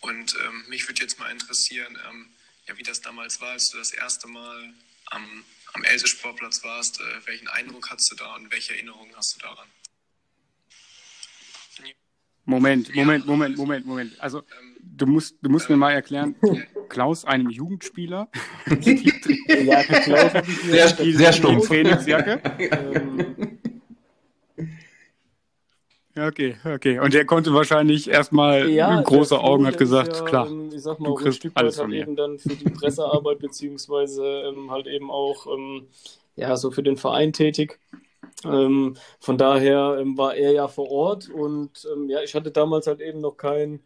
und ähm, mich würde jetzt mal interessieren, ähm, ja, wie das damals war, als du das erste Mal am, am Else-Sportplatz warst. Äh, welchen Eindruck hast du da und welche Erinnerungen hast du daran? Moment, Moment, Moment, Moment, Moment. Also du musst, du musst mir mal erklären, Klaus einem Jugendspieler (laughs) ja, Klaus sehr, sehr stumpf. Trainingsjacke. Ja, okay, okay. Und der konnte wahrscheinlich erstmal ja, große Augen, hat gesagt, ja, klar, ähm, ich sag mal, du kriegst alles von mir. Eben dann für die Pressearbeit beziehungsweise ähm, halt eben auch ähm, ja so für den Verein tätig. Ähm, von daher ähm, war er ja vor Ort und ähm, ja, ich hatte damals halt eben noch kein,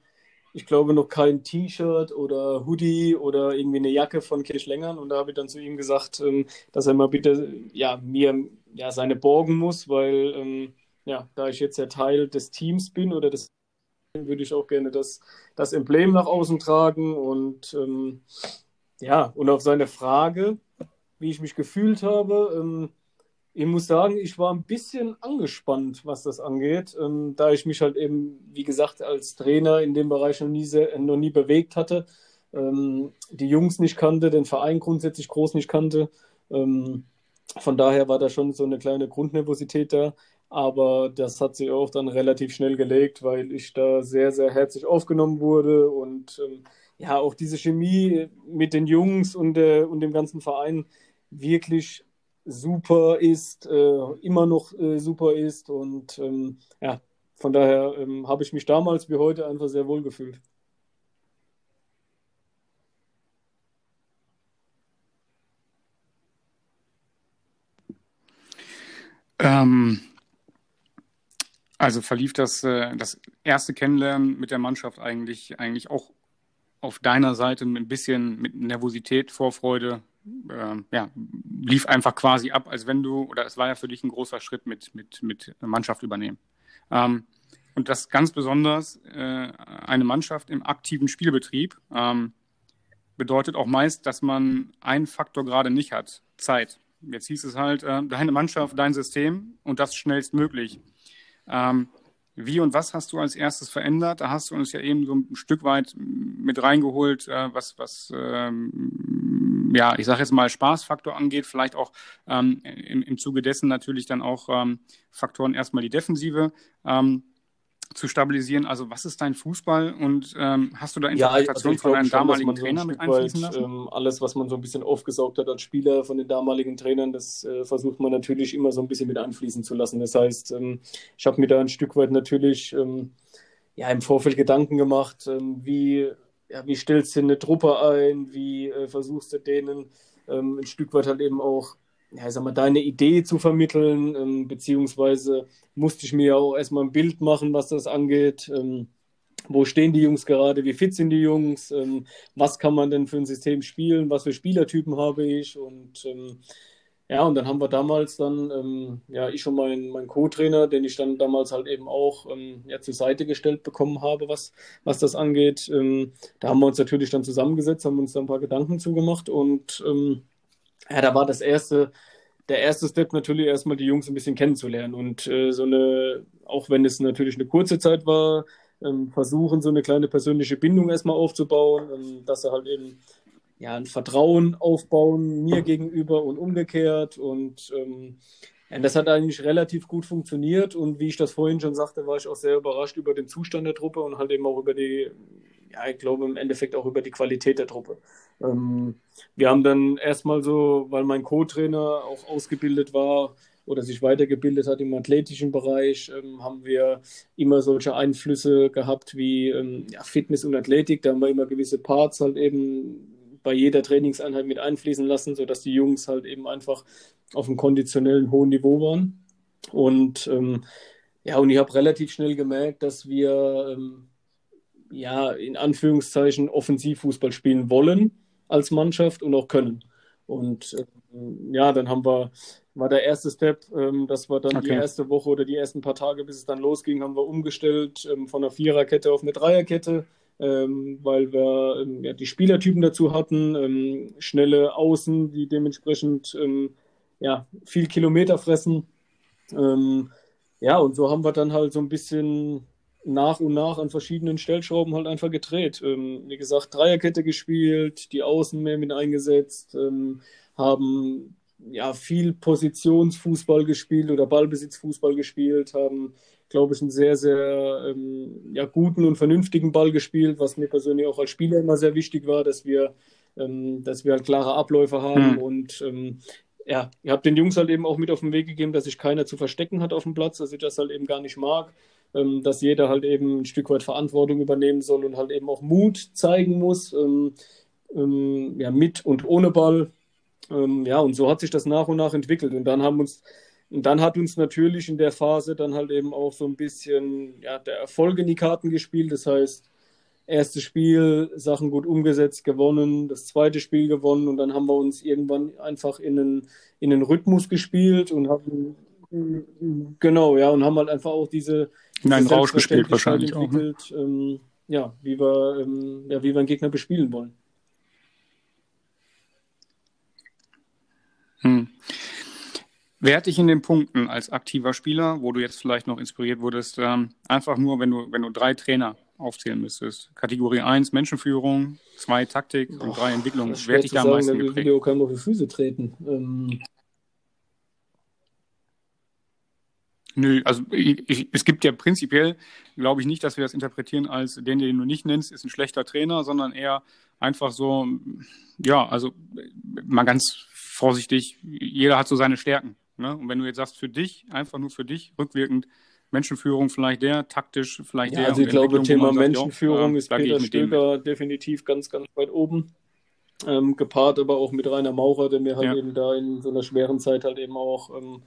ich glaube noch kein T-Shirt oder Hoodie oder irgendwie eine Jacke von Kirchlängern und da habe ich dann zu ihm gesagt, ähm, dass er mal bitte ja mir ja seine borgen muss, weil ähm, ja, da ich jetzt ja Teil des Teams bin oder des würde ich auch gerne das, das Emblem nach außen tragen und ähm, ja, und auf seine Frage, wie ich mich gefühlt habe, ich muss sagen, ich war ein bisschen angespannt, was das angeht, ähm, da ich mich halt eben, wie gesagt, als Trainer in dem Bereich noch nie, sehr, noch nie bewegt hatte, ähm, die Jungs nicht kannte, den Verein grundsätzlich groß nicht kannte. Ähm, von daher war da schon so eine kleine Grundnervosität da, aber das hat sich auch dann relativ schnell gelegt, weil ich da sehr, sehr herzlich aufgenommen wurde und ähm, ja, auch diese Chemie mit den Jungs und, äh, und dem ganzen Verein wirklich super ist, äh, immer noch äh, super ist. Und ähm, ja, von daher ähm, habe ich mich damals wie heute einfach sehr wohl gefühlt. Ähm, also verlief das, äh, das erste Kennenlernen mit der Mannschaft eigentlich, eigentlich auch auf deiner Seite mit ein bisschen mit Nervosität, Vorfreude, äh, ja, lief einfach quasi ab, als wenn du, oder es war ja für dich ein großer Schritt mit, mit, mit Mannschaft übernehmen. Ähm, und das ganz besonders, äh, eine Mannschaft im aktiven Spielbetrieb ähm, bedeutet auch meist, dass man einen Faktor gerade nicht hat, Zeit. Jetzt hieß es halt, äh, deine Mannschaft, dein System und das schnellstmöglich. Ähm, wie und was hast du als erstes verändert? Da hast du uns ja eben so ein Stück weit mit reingeholt, äh, was, was ähm, ja, ich sage jetzt mal Spaßfaktor angeht, vielleicht auch ähm, im, im Zuge dessen natürlich dann auch ähm, Faktoren erstmal die Defensive. Ähm, zu stabilisieren. Also was ist dein Fußball und ähm, hast du da Interpretation ja, also von einem schon, damaligen Trainer so ein mit einfließen weit, lassen? Ähm, alles, was man so ein bisschen aufgesaugt hat als Spieler von den damaligen Trainern, das äh, versucht man natürlich immer so ein bisschen mit einfließen zu lassen. Das heißt, ähm, ich habe mir da ein Stück weit natürlich ähm, ja, im Vorfeld Gedanken gemacht, ähm, wie, ja, wie stellst du eine Truppe ein, wie äh, versuchst du denen ähm, ein Stück weit halt eben auch ja, sag mal, deine Idee zu vermitteln, ähm, beziehungsweise musste ich mir ja auch erstmal ein Bild machen, was das angeht. Ähm, wo stehen die Jungs gerade, wie fit sind die Jungs, ähm, was kann man denn für ein System spielen, was für Spielertypen habe ich und ähm, ja, und dann haben wir damals dann, ähm, ja, ich und mein, mein Co-Trainer, den ich dann damals halt eben auch ähm, ja, zur Seite gestellt bekommen habe, was, was das angeht. Da haben wir uns natürlich dann zusammengesetzt, haben uns da ein paar Gedanken zugemacht und ja, da war das erste, der erste Step natürlich erstmal die Jungs ein bisschen kennenzulernen und äh, so eine, auch wenn es natürlich eine kurze Zeit war, ähm, versuchen, so eine kleine persönliche Bindung erstmal aufzubauen, ähm, dass sie halt eben ja, ein Vertrauen aufbauen mir gegenüber und umgekehrt und ähm, das hat eigentlich relativ gut funktioniert und wie ich das vorhin schon sagte, war ich auch sehr überrascht über den Zustand der Truppe und halt eben auch über die ja, ich glaube im Endeffekt auch über die Qualität der Truppe. Ähm, wir haben dann erstmal so, weil mein Co-Trainer auch ausgebildet war oder sich weitergebildet hat im athletischen Bereich, ähm, haben wir immer solche Einflüsse gehabt wie ähm, ja, Fitness und Athletik. Da haben wir immer gewisse Parts halt eben bei jeder Trainingseinheit mit einfließen lassen, sodass die Jungs halt eben einfach auf einem konditionellen hohen Niveau waren. Und ähm, ja, und ich habe relativ schnell gemerkt, dass wir ähm, ja, in Anführungszeichen Offensivfußball spielen wollen als Mannschaft und auch können. Und ähm, ja, dann haben wir, war der erste Step, ähm, das war dann okay. die erste Woche oder die ersten paar Tage, bis es dann losging, haben wir umgestellt ähm, von einer Viererkette auf eine Dreierkette, ähm, weil wir ähm, ja, die Spielertypen dazu hatten, ähm, schnelle Außen, die dementsprechend ja, viel Kilometer fressen. ja, und so haben wir dann halt so ein bisschen nach und nach an verschiedenen Stellschrauben halt einfach gedreht. Ähm, wie gesagt, Dreierkette gespielt, die Außen mehr mit eingesetzt, ähm, haben ja viel Positionsfußball gespielt oder Ballbesitzfußball gespielt, haben, glaube ich, einen sehr, sehr ähm, ja, guten und vernünftigen Ball gespielt, was mir persönlich auch als Spieler immer sehr wichtig war, dass wir, ähm, dass wir halt klare Abläufe haben mhm. und ähm, ja, ihr habt den Jungs halt eben auch mit auf den Weg gegeben, dass sich keiner zu verstecken hat auf dem Platz, dass ich das halt eben gar nicht mag, ähm, dass jeder halt eben ein Stück weit Verantwortung übernehmen soll und halt eben auch Mut zeigen muss, ähm, ähm, ja, mit und ohne Ball. Ähm, ja, und so hat sich das nach und nach entwickelt. Und dann haben uns, und dann hat uns natürlich in der Phase dann halt eben auch so ein bisschen ja, der Erfolg in die Karten gespielt. Das heißt, erstes Spiel, Sachen gut umgesetzt, gewonnen, das zweite Spiel gewonnen und dann haben wir uns irgendwann einfach in einen, in einen Rhythmus gespielt und haben genau, ja, und haben halt einfach auch diese, diese Nein, Rausch gespielt wahrscheinlich auch, ne? ähm, ja, wie wir, ähm, ja, wie wir einen Gegner bespielen wollen. Hm. Wer hat dich in den Punkten als aktiver Spieler, wo du jetzt vielleicht noch inspiriert wurdest, ähm, einfach nur, wenn du, wenn du drei Trainer aufzählen müsstest. Kategorie 1 Menschenführung, 2 Taktik und 3 Entwicklung. Wer hat dich da am meisten geprägt? Video kann auf die Füße treten. Ähm. Nö, also ich, ich, es gibt ja prinzipiell, glaube ich nicht, dass wir das interpretieren als den, den du nicht nennst, ist ein schlechter Trainer, sondern eher einfach so, ja, also mal ganz vorsichtig, jeder hat so seine Stärken. Ne? Und wenn du jetzt sagst, für dich, einfach nur für dich, rückwirkend, Menschenführung vielleicht der, taktisch vielleicht ja, der. Also ich glaube, Thema Menschenführung sagt, ist Peter Stöger definitiv ganz, ganz weit oben. Ähm, gepaart aber auch mit Rainer Maurer, der mir halt ja. eben da in so einer schweren Zeit halt eben auch ähm,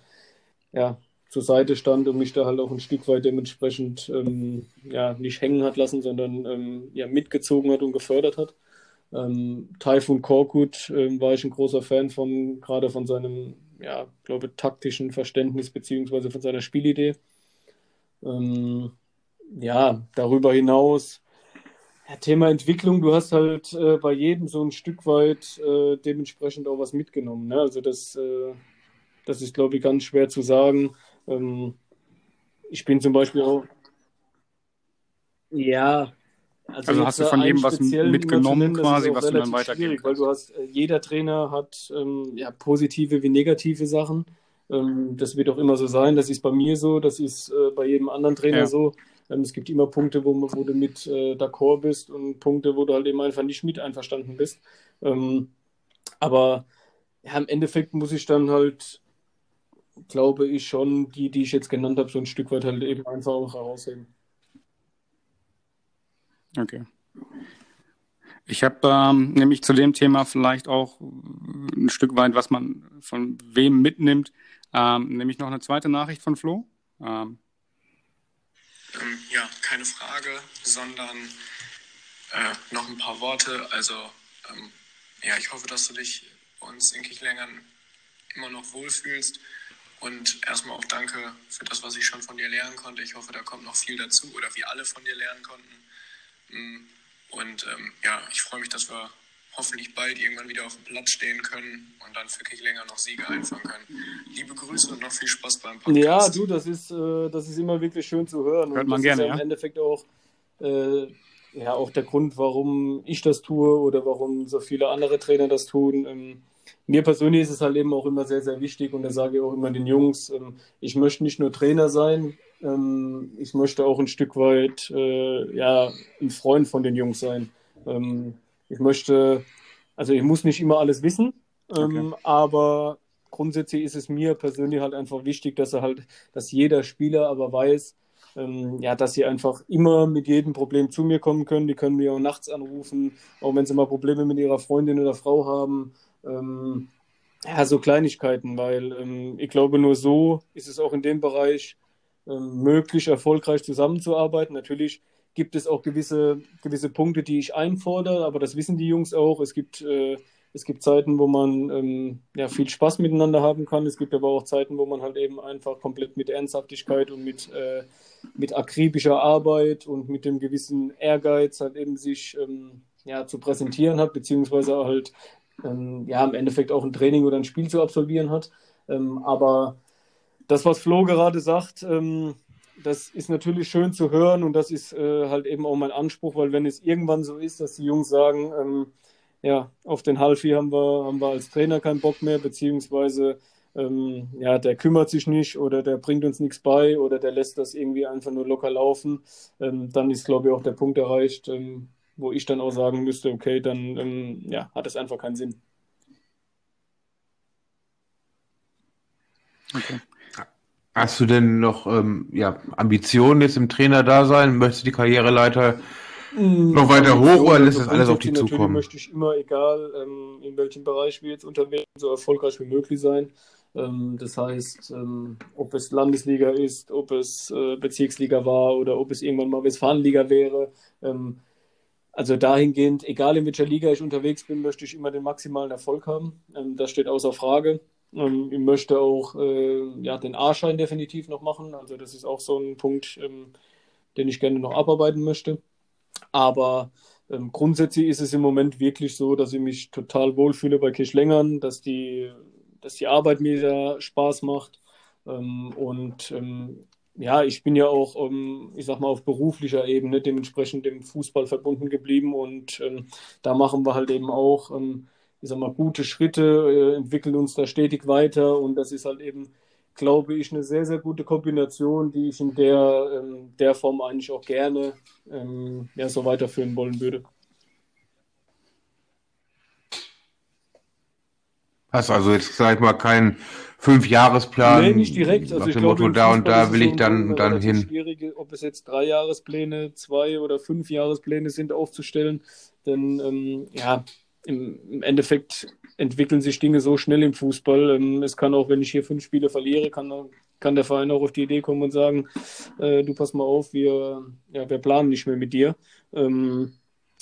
ja, zur Seite stand und mich da halt auch ein Stück weit dementsprechend ähm, ja, nicht hängen hat lassen, sondern ähm, ja, mitgezogen hat und gefördert hat. Ähm, Taifun Korkut ähm, war ich ein großer Fan von, gerade von seinem, ja, glaube taktischen Verständnis beziehungsweise von seiner Spielidee. Ähm, ja, darüber hinaus, ja, Thema Entwicklung, du hast halt äh, bei jedem so ein Stück weit äh, dementsprechend auch was mitgenommen. Ne? Also das, äh, das ist, glaube ich, ganz schwer zu sagen. Ähm, ich bin zum Beispiel auch, Ja, also, also hast du von jedem was mitgenommen quasi, was du dann weitergeben Weil du hast, äh, jeder Trainer hat ähm, ja, positive wie negative Sachen. Ähm, das wird auch immer so sein. Das ist bei mir so, das ist äh, bei jedem anderen Trainer ja. so. Ähm, es gibt immer Punkte, wo, wo du mit äh, d'accord bist und Punkte, wo du halt eben einfach nicht mit einverstanden bist. Ähm, aber ja, im Endeffekt muss ich dann halt, glaube ich, schon die, die ich jetzt genannt habe, so ein Stück weit halt eben einfach auch herausheben. Okay. Ich habe ähm, nämlich zu dem Thema vielleicht auch ein Stück weit, was man von wem mitnimmt, ähm, nämlich noch eine zweite Nachricht von Flo. Ähm. ähm ja, keine Frage, sondern äh, noch ein paar Worte. Also, ähm, ja, ich hoffe, dass du dich bei uns in Kichlängern immer noch wohlfühlst. Und erstmal auch danke für das, was ich schon von dir lernen konnte. Ich hoffe, da kommt noch viel dazu oder wir alle von dir lernen konnten. Mm. Und ähm, ja, ich freue mich, dass wir hoffentlich bald irgendwann wieder auf dem Platz stehen können und dann für länger noch Siege einfangen können. Liebe Grüße und noch viel Spaß beim Podcast. Ja, du, das ist, äh, das ist immer wirklich schön zu hören. Hört man das gerne, ist ja, im Endeffekt auch, äh, ja, auch der Grund, warum ich das tue oder warum so viele andere Trainer das tun. Ähm, mir persönlich ist es halt eben auch immer sehr, sehr wichtig und da sage ich auch immer den Jungs, ähm, ich möchte nicht nur Trainer sein, ähm, ich möchte auch ein Stück weit äh, ja, ein Freund von den Jungs sein. Ähm, ich möchte, also ich muss nicht immer alles wissen, okay. aber grundsätzlich ist es mir persönlich halt einfach wichtig, dass er halt, dass jeder Spieler aber weiß, ähm, ja, dass sie einfach immer mit jedem Problem zu mir kommen können. Die können mir auch nachts anrufen, auch wenn sie mal Probleme mit ihrer Freundin oder Frau haben. Ähm, ja, so Kleinigkeiten, weil ähm, ich glaube, nur so ist es auch in dem Bereich ähm, möglich, erfolgreich zusammenzuarbeiten. Natürlich gibt es auch gewisse, gewisse Punkte, die ich einfordere, aber das wissen die Jungs auch. Es gibt, äh, es gibt Zeiten, wo man ähm, ja, viel Spaß miteinander haben kann. Es gibt aber auch Zeiten, wo man halt eben einfach komplett mit Ernsthaftigkeit und mit, äh, mit akribischer Arbeit und mit dem gewissen Ehrgeiz halt eben sich ähm, ja, zu präsentieren hat, beziehungsweise halt ähm, ja, im Endeffekt auch ein Training oder ein Spiel zu absolvieren hat. Ähm, aber das, was Flo gerade sagt, ähm, das ist natürlich schön zu hören und das ist äh, halt eben auch mein Anspruch, weil wenn es irgendwann so ist, dass die Jungs sagen, ähm, ja, auf den Halfi haben wir, haben wir als Trainer keinen Bock mehr, beziehungsweise ähm, ja, der kümmert sich nicht oder der bringt uns nichts bei oder der lässt das irgendwie einfach nur locker laufen, ähm, dann ist, glaube ich, auch der Punkt erreicht, wo ich dann auch sagen müsste, okay, dann ähm, ja, hat es einfach keinen Sinn. Okay. Hast du denn noch ähm, ja, Ambitionen jetzt im Trainer da sein? Möchtest du die Karriereleiter mm, noch weiter hoch oder lässt das alles auf dich zukommen? möchte ich immer, egal ähm, in welchem Bereich wir jetzt unterwegs sind, so erfolgreich wie möglich sein. Ähm, das heißt, ähm, ob es Landesliga ist, ob es äh, Bezirksliga war oder ob es irgendwann mal Westfalenliga wäre. Also dahingehend, egal in welcher Liga ich unterwegs bin, möchte ich immer den maximalen Erfolg haben. Ähm, das steht außer Frage. Ähm, ich möchte auch äh, ja, den A-Schein definitiv noch machen. Also das ist auch so ein Punkt, ähm, den ich gerne noch abarbeiten möchte. Aber grundsätzlich ist es im Moment wirklich so, dass ich mich total wohlfühle bei Kirschlängern, dass die, dass die Arbeit mir da Spaß macht. Und ja, ich bin ja auch, ähm, ich sag mal, auf beruflicher Ebene dementsprechend dem Fußball verbunden geblieben und da machen wir halt eben auch ich sag mal, gute Schritte, äh, entwickeln uns da stetig weiter und das ist halt eben, glaube ich, eine sehr, sehr gute Kombination, die ich in der, ähm, der Form eigentlich auch gerne ähm, ja, so weiterführen wollen würde. Hast also jetzt, sag ich mal, keinen Fünfjahresplan? Nee, nicht direkt. Also ich glaube, Motto, da und da will ich dann, dann hin. Schwierig, ob es jetzt drei Jahrespläne, zwei oder fünf Jahrespläne sind, aufzustellen. Denn ähm, ja, im, im Endeffekt entwickeln sich Dinge so schnell im Fußball. Ähm, es kann auch, wenn ich hier fünf Spiele verliere, kann, kann der Verein auch auf die Idee kommen und sagen, äh, du pass mal auf, wir, ja, wir planen nicht mehr mit dir. Ähm,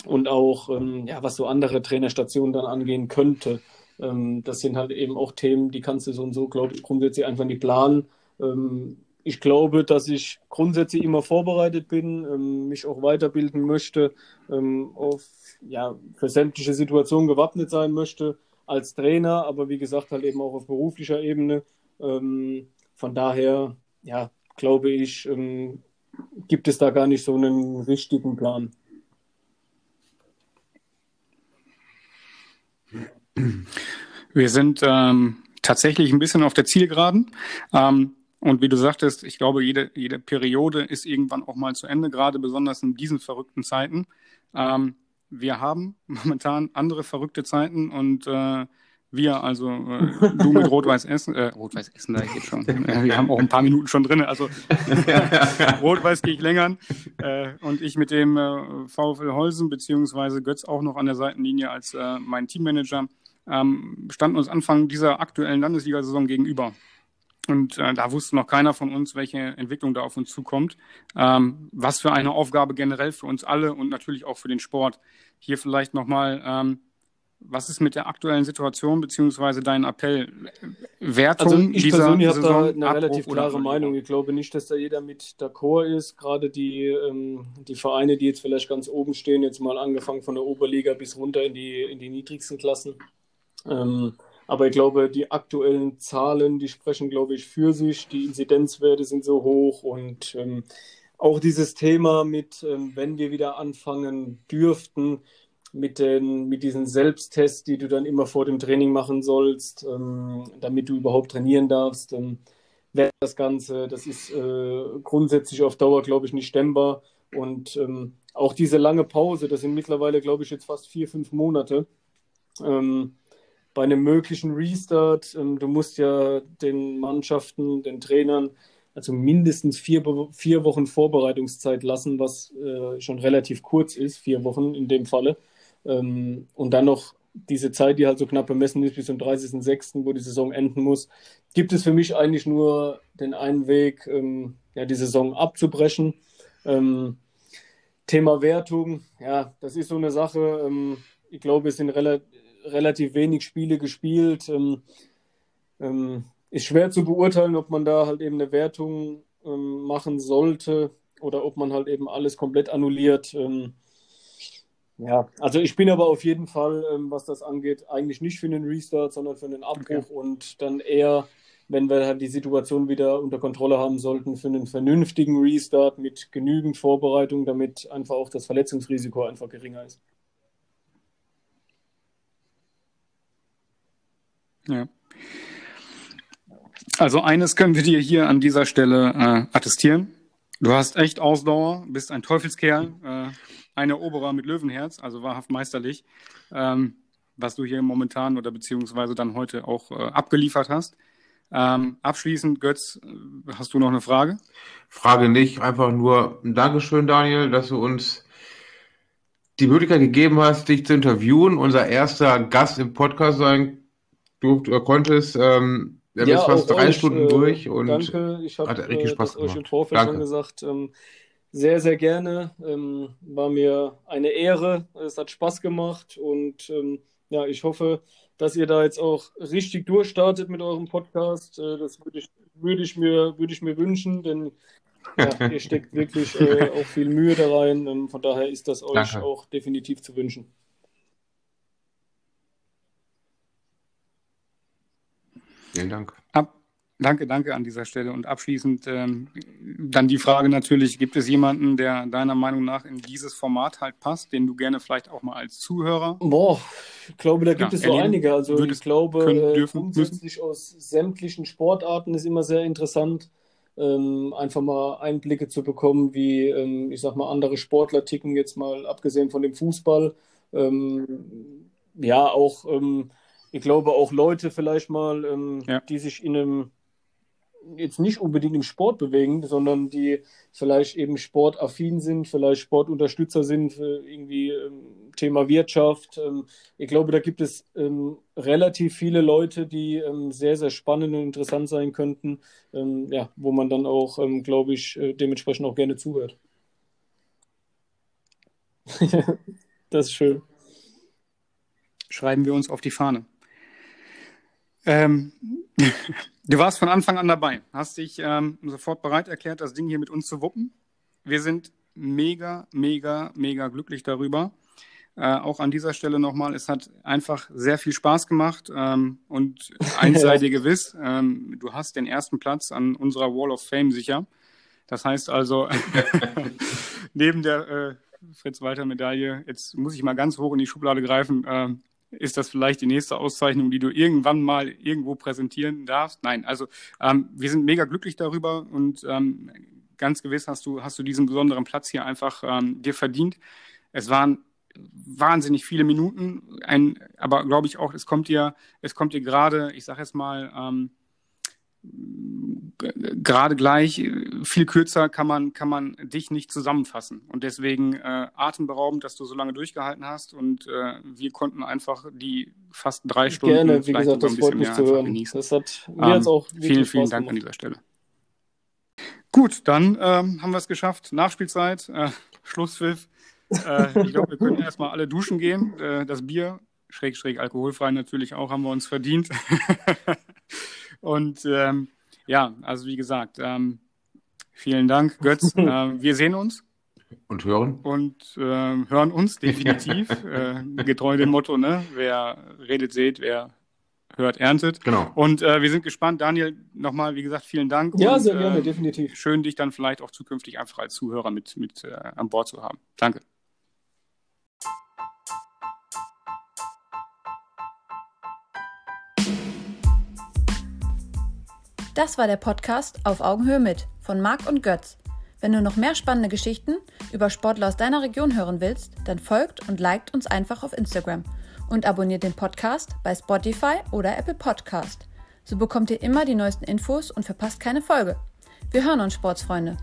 und auch, ähm, ja, was so andere Trainerstationen dann angehen könnte. Ähm, das sind halt eben auch Themen, die kannst du so und so, glaube ich, grundsätzlich einfach nicht planen. Ähm, ich glaube, dass ich grundsätzlich immer vorbereitet bin, ähm, mich auch weiterbilden möchte, auf ja, für sämtliche Situationen gewappnet sein möchte als Trainer, aber wie gesagt halt eben auch auf beruflicher Ebene. Ähm, von daher, ja, glaube ich, ähm, gibt es da gar nicht so einen richtigen Plan. Wir sind ähm, tatsächlich ein bisschen auf der Zielgeraden. Ähm, und wie du sagtest, ich glaube, jede, jede Periode ist irgendwann auch mal zu Ende, gerade besonders in diesen verrückten Zeiten. Ähm, wir haben momentan andere verrückte Zeiten und äh, wir, also äh, du mit Rot-Weiß Essen, äh, Rot-Weiß Essen, da jetzt schon. Wir haben auch ein paar Minuten schon drin, also (laughs) Rot-Weiß gehe ich längern. Äh, und ich mit dem äh, VfL Holsen, beziehungsweise Götz auch noch an der Seitenlinie als äh, mein Teammanager, ähm, standen uns Anfang dieser aktuellen Landesliga-Saison gegenüber. Und äh, da wusste noch keiner von uns, welche Entwicklung da auf uns zukommt. Ähm, was für eine Aufgabe generell für uns alle und natürlich auch für den Sport. Hier vielleicht nochmal, ähm, was ist mit der aktuellen Situation beziehungsweise dein Appell? Wertung also ich dieser persönlich habe da eine Abbruch relativ klare Meinung. Ich glaube nicht, dass da jeder mit d'accord ist. Gerade die, ähm, die Vereine, die jetzt vielleicht ganz oben stehen, jetzt mal angefangen von der Oberliga bis runter in die, in die niedrigsten Klassen. Ähm, aber ich glaube, die aktuellen Zahlen, die sprechen, glaube ich, für sich. Die Inzidenzwerte sind so hoch und ähm, auch dieses Thema mit, ähm, wenn wir wieder anfangen dürften, mit, den, mit diesen Selbsttests, die du dann immer vor dem Training machen sollst, ähm, damit du überhaupt trainieren darfst, ähm, wäre das Ganze, das ist äh, grundsätzlich auf Dauer, glaube ich, nicht stemmbar. Und ähm, auch diese lange Pause, das sind mittlerweile, glaube ich, jetzt fast vier, fünf Monate. Ähm, bei einem möglichen Restart, ähm, du musst ja den Mannschaften, den Trainern, also mindestens vier, vier Wochen Vorbereitungszeit lassen, was äh, schon relativ kurz ist, vier Wochen in dem Falle. Ähm, und dann noch diese Zeit, die halt so knapp bemessen ist, bis zum 30.06., wo die Saison enden muss, gibt es für mich eigentlich nur den einen Weg, ähm, ja, die Saison abzubrechen. Ähm, Thema Wertung, ja, das ist so eine Sache. Ähm, ich glaube, es sind rela relativ wenig Spiele gespielt. Ähm, ähm, ist schwer zu beurteilen, ob man da halt eben eine Wertung ähm, machen sollte oder ob man halt eben alles komplett annulliert. Ähm, ja, also ich bin aber auf jeden Fall, ähm, was das angeht, eigentlich nicht für einen Restart, sondern für einen Abbruch okay. und dann eher, wenn wir halt die Situation wieder unter Kontrolle haben sollten, für einen vernünftigen Restart mit genügend Vorbereitung, damit einfach auch das Verletzungsrisiko einfach geringer ist. Ja. Also eines können wir dir hier an dieser Stelle äh, attestieren. Du hast echt Ausdauer, bist ein Teufelskerl, äh, ein Eroberer mit Löwenherz, also wahrhaft meisterlich, ähm, was du hier momentan oder beziehungsweise dann heute auch äh, abgeliefert hast. Ähm, abschließend, Götz, hast du noch eine Frage? Frage nicht, einfach nur ein Dankeschön, Daniel, dass du uns die Möglichkeit gegeben hast, dich zu interviewen. Unser erster Gast im Podcast sein durfte oder konntest. Ähm, wir haben Ja, jetzt fast drei euch, Stunden äh, durch und danke. Ich habe hat richtig äh, Spaß das euch im gemacht. Vorfeld schon Danke. gesagt. Ähm, sehr, sehr gerne. Ähm, war mir eine Ehre. Es hat Spaß gemacht und ähm, ja, ich hoffe, dass ihr da jetzt auch richtig durchstartet mit eurem Podcast. Äh, das würde ich, würde ich mir, würde ich mir wünschen, denn ja, (laughs) ihr steckt wirklich äh, auch viel Mühe da rein. Ähm, von daher ist das euch Danke. auch definitiv zu wünschen. Vielen Dank. Ab, danke, danke an dieser Stelle. Und abschließend ähm, dann die Frage natürlich, gibt es jemanden, der deiner Meinung nach in dieses Format halt passt, den du gerne vielleicht auch mal als Zuhörer Boah, ich glaube, da gibt Ja, es so einige. Also ich glaube, können, äh, dürfen, grundsätzlich aus sämtlichen Sportarten ist immer sehr interessant, ähm, einfach mal Einblicke zu bekommen, wie, ähm, ich sag mal, andere Sportler ticken, jetzt mal abgesehen von dem Fußball. Ähm, ja, auch, ähm, ich glaube, auch Leute vielleicht mal, ähm, Ja. die sich in einem jetzt nicht unbedingt im Sport bewegen, sondern die vielleicht eben sportaffin sind, vielleicht Sportunterstützer sind für irgendwie ähm, Thema Wirtschaft. Ähm, ich glaube, da gibt es ähm, relativ viele Leute, die ähm, sehr, sehr spannend und interessant sein könnten, ähm, ja, wo man dann auch, ähm, glaube ich, äh, dementsprechend auch gerne zuhört. (laughs) Das ist schön. schreiben wir uns auf die Fahne. Ähm, (laughs) du warst von Anfang an dabei, hast dich ähm, sofort bereit erklärt, das Ding hier mit uns zu wuppen. Wir sind mega, mega, mega glücklich darüber. Äh, auch an dieser Stelle nochmal, es hat einfach sehr viel Spaß gemacht ähm, und (laughs) eins sei dir gewiss, ähm, du hast den ersten Platz an unserer Wall of Fame sicher. Das heißt also, (laughs) neben der äh, Fritz-Walter-Medaille, jetzt muss ich mal ganz hoch in die Schublade greifen, äh, ist das vielleicht die nächste Auszeichnung, die du irgendwann mal irgendwo präsentieren darfst? Nein, also ähm, wir sind mega glücklich darüber und ähm, ganz gewiss hast du, hast du diesen besonderen Platz hier einfach ähm, dir verdient. Es waren wahnsinnig viele Minuten, ein, aber glaube ich auch, es kommt dir, es kommt dir gerade, ich sage jetzt mal, ähm, gerade gleich, viel kürzer kann man, kann man dich nicht zusammenfassen. Und deswegen äh, atemberaubend, dass du so lange durchgehalten hast. Und äh, wir konnten einfach die fast drei Stunden. Gerne, wie gesagt, das freut mich zu hören. Genießen. Das hat mir ähm, jetzt auch Vielen, vielen Dank gemacht. an dieser Stelle. Gut, dann ähm, haben wir es geschafft. Nachspielzeit, äh, (laughs) Schlusspfiff. Äh, ich glaube, wir können erstmal alle duschen gehen. Äh, das Bier, schräg, schräg alkoholfrei natürlich auch, haben wir uns verdient. (laughs) Und ähm, ja, also wie gesagt, ähm, vielen Dank, Götz. (laughs) äh, wir sehen uns. Und hören. Und äh, hören uns definitiv. äh, getreu dem Motto, ne? Wer redet, seht, wer hört, erntet. Genau. Und äh, wir sind gespannt. Daniel, nochmal, wie gesagt, vielen Dank. Ja, und, sehr gerne, äh, definitiv. Schön, dich dann vielleicht auch zukünftig einfach als Zuhörer mit, mit äh, an Bord zu haben. Danke. Das war der Podcast Auf Augenhöhe mit von Marc und Götz. Wenn du noch mehr spannende Geschichten über Sportler aus deiner Region hören willst, dann folgt und liked uns einfach auf Instagram und abonniert den Podcast bei Spotify oder Apple Podcast. So bekommt ihr immer die neuesten Infos und verpasst keine Folge. Wir hören uns, Sportsfreunde.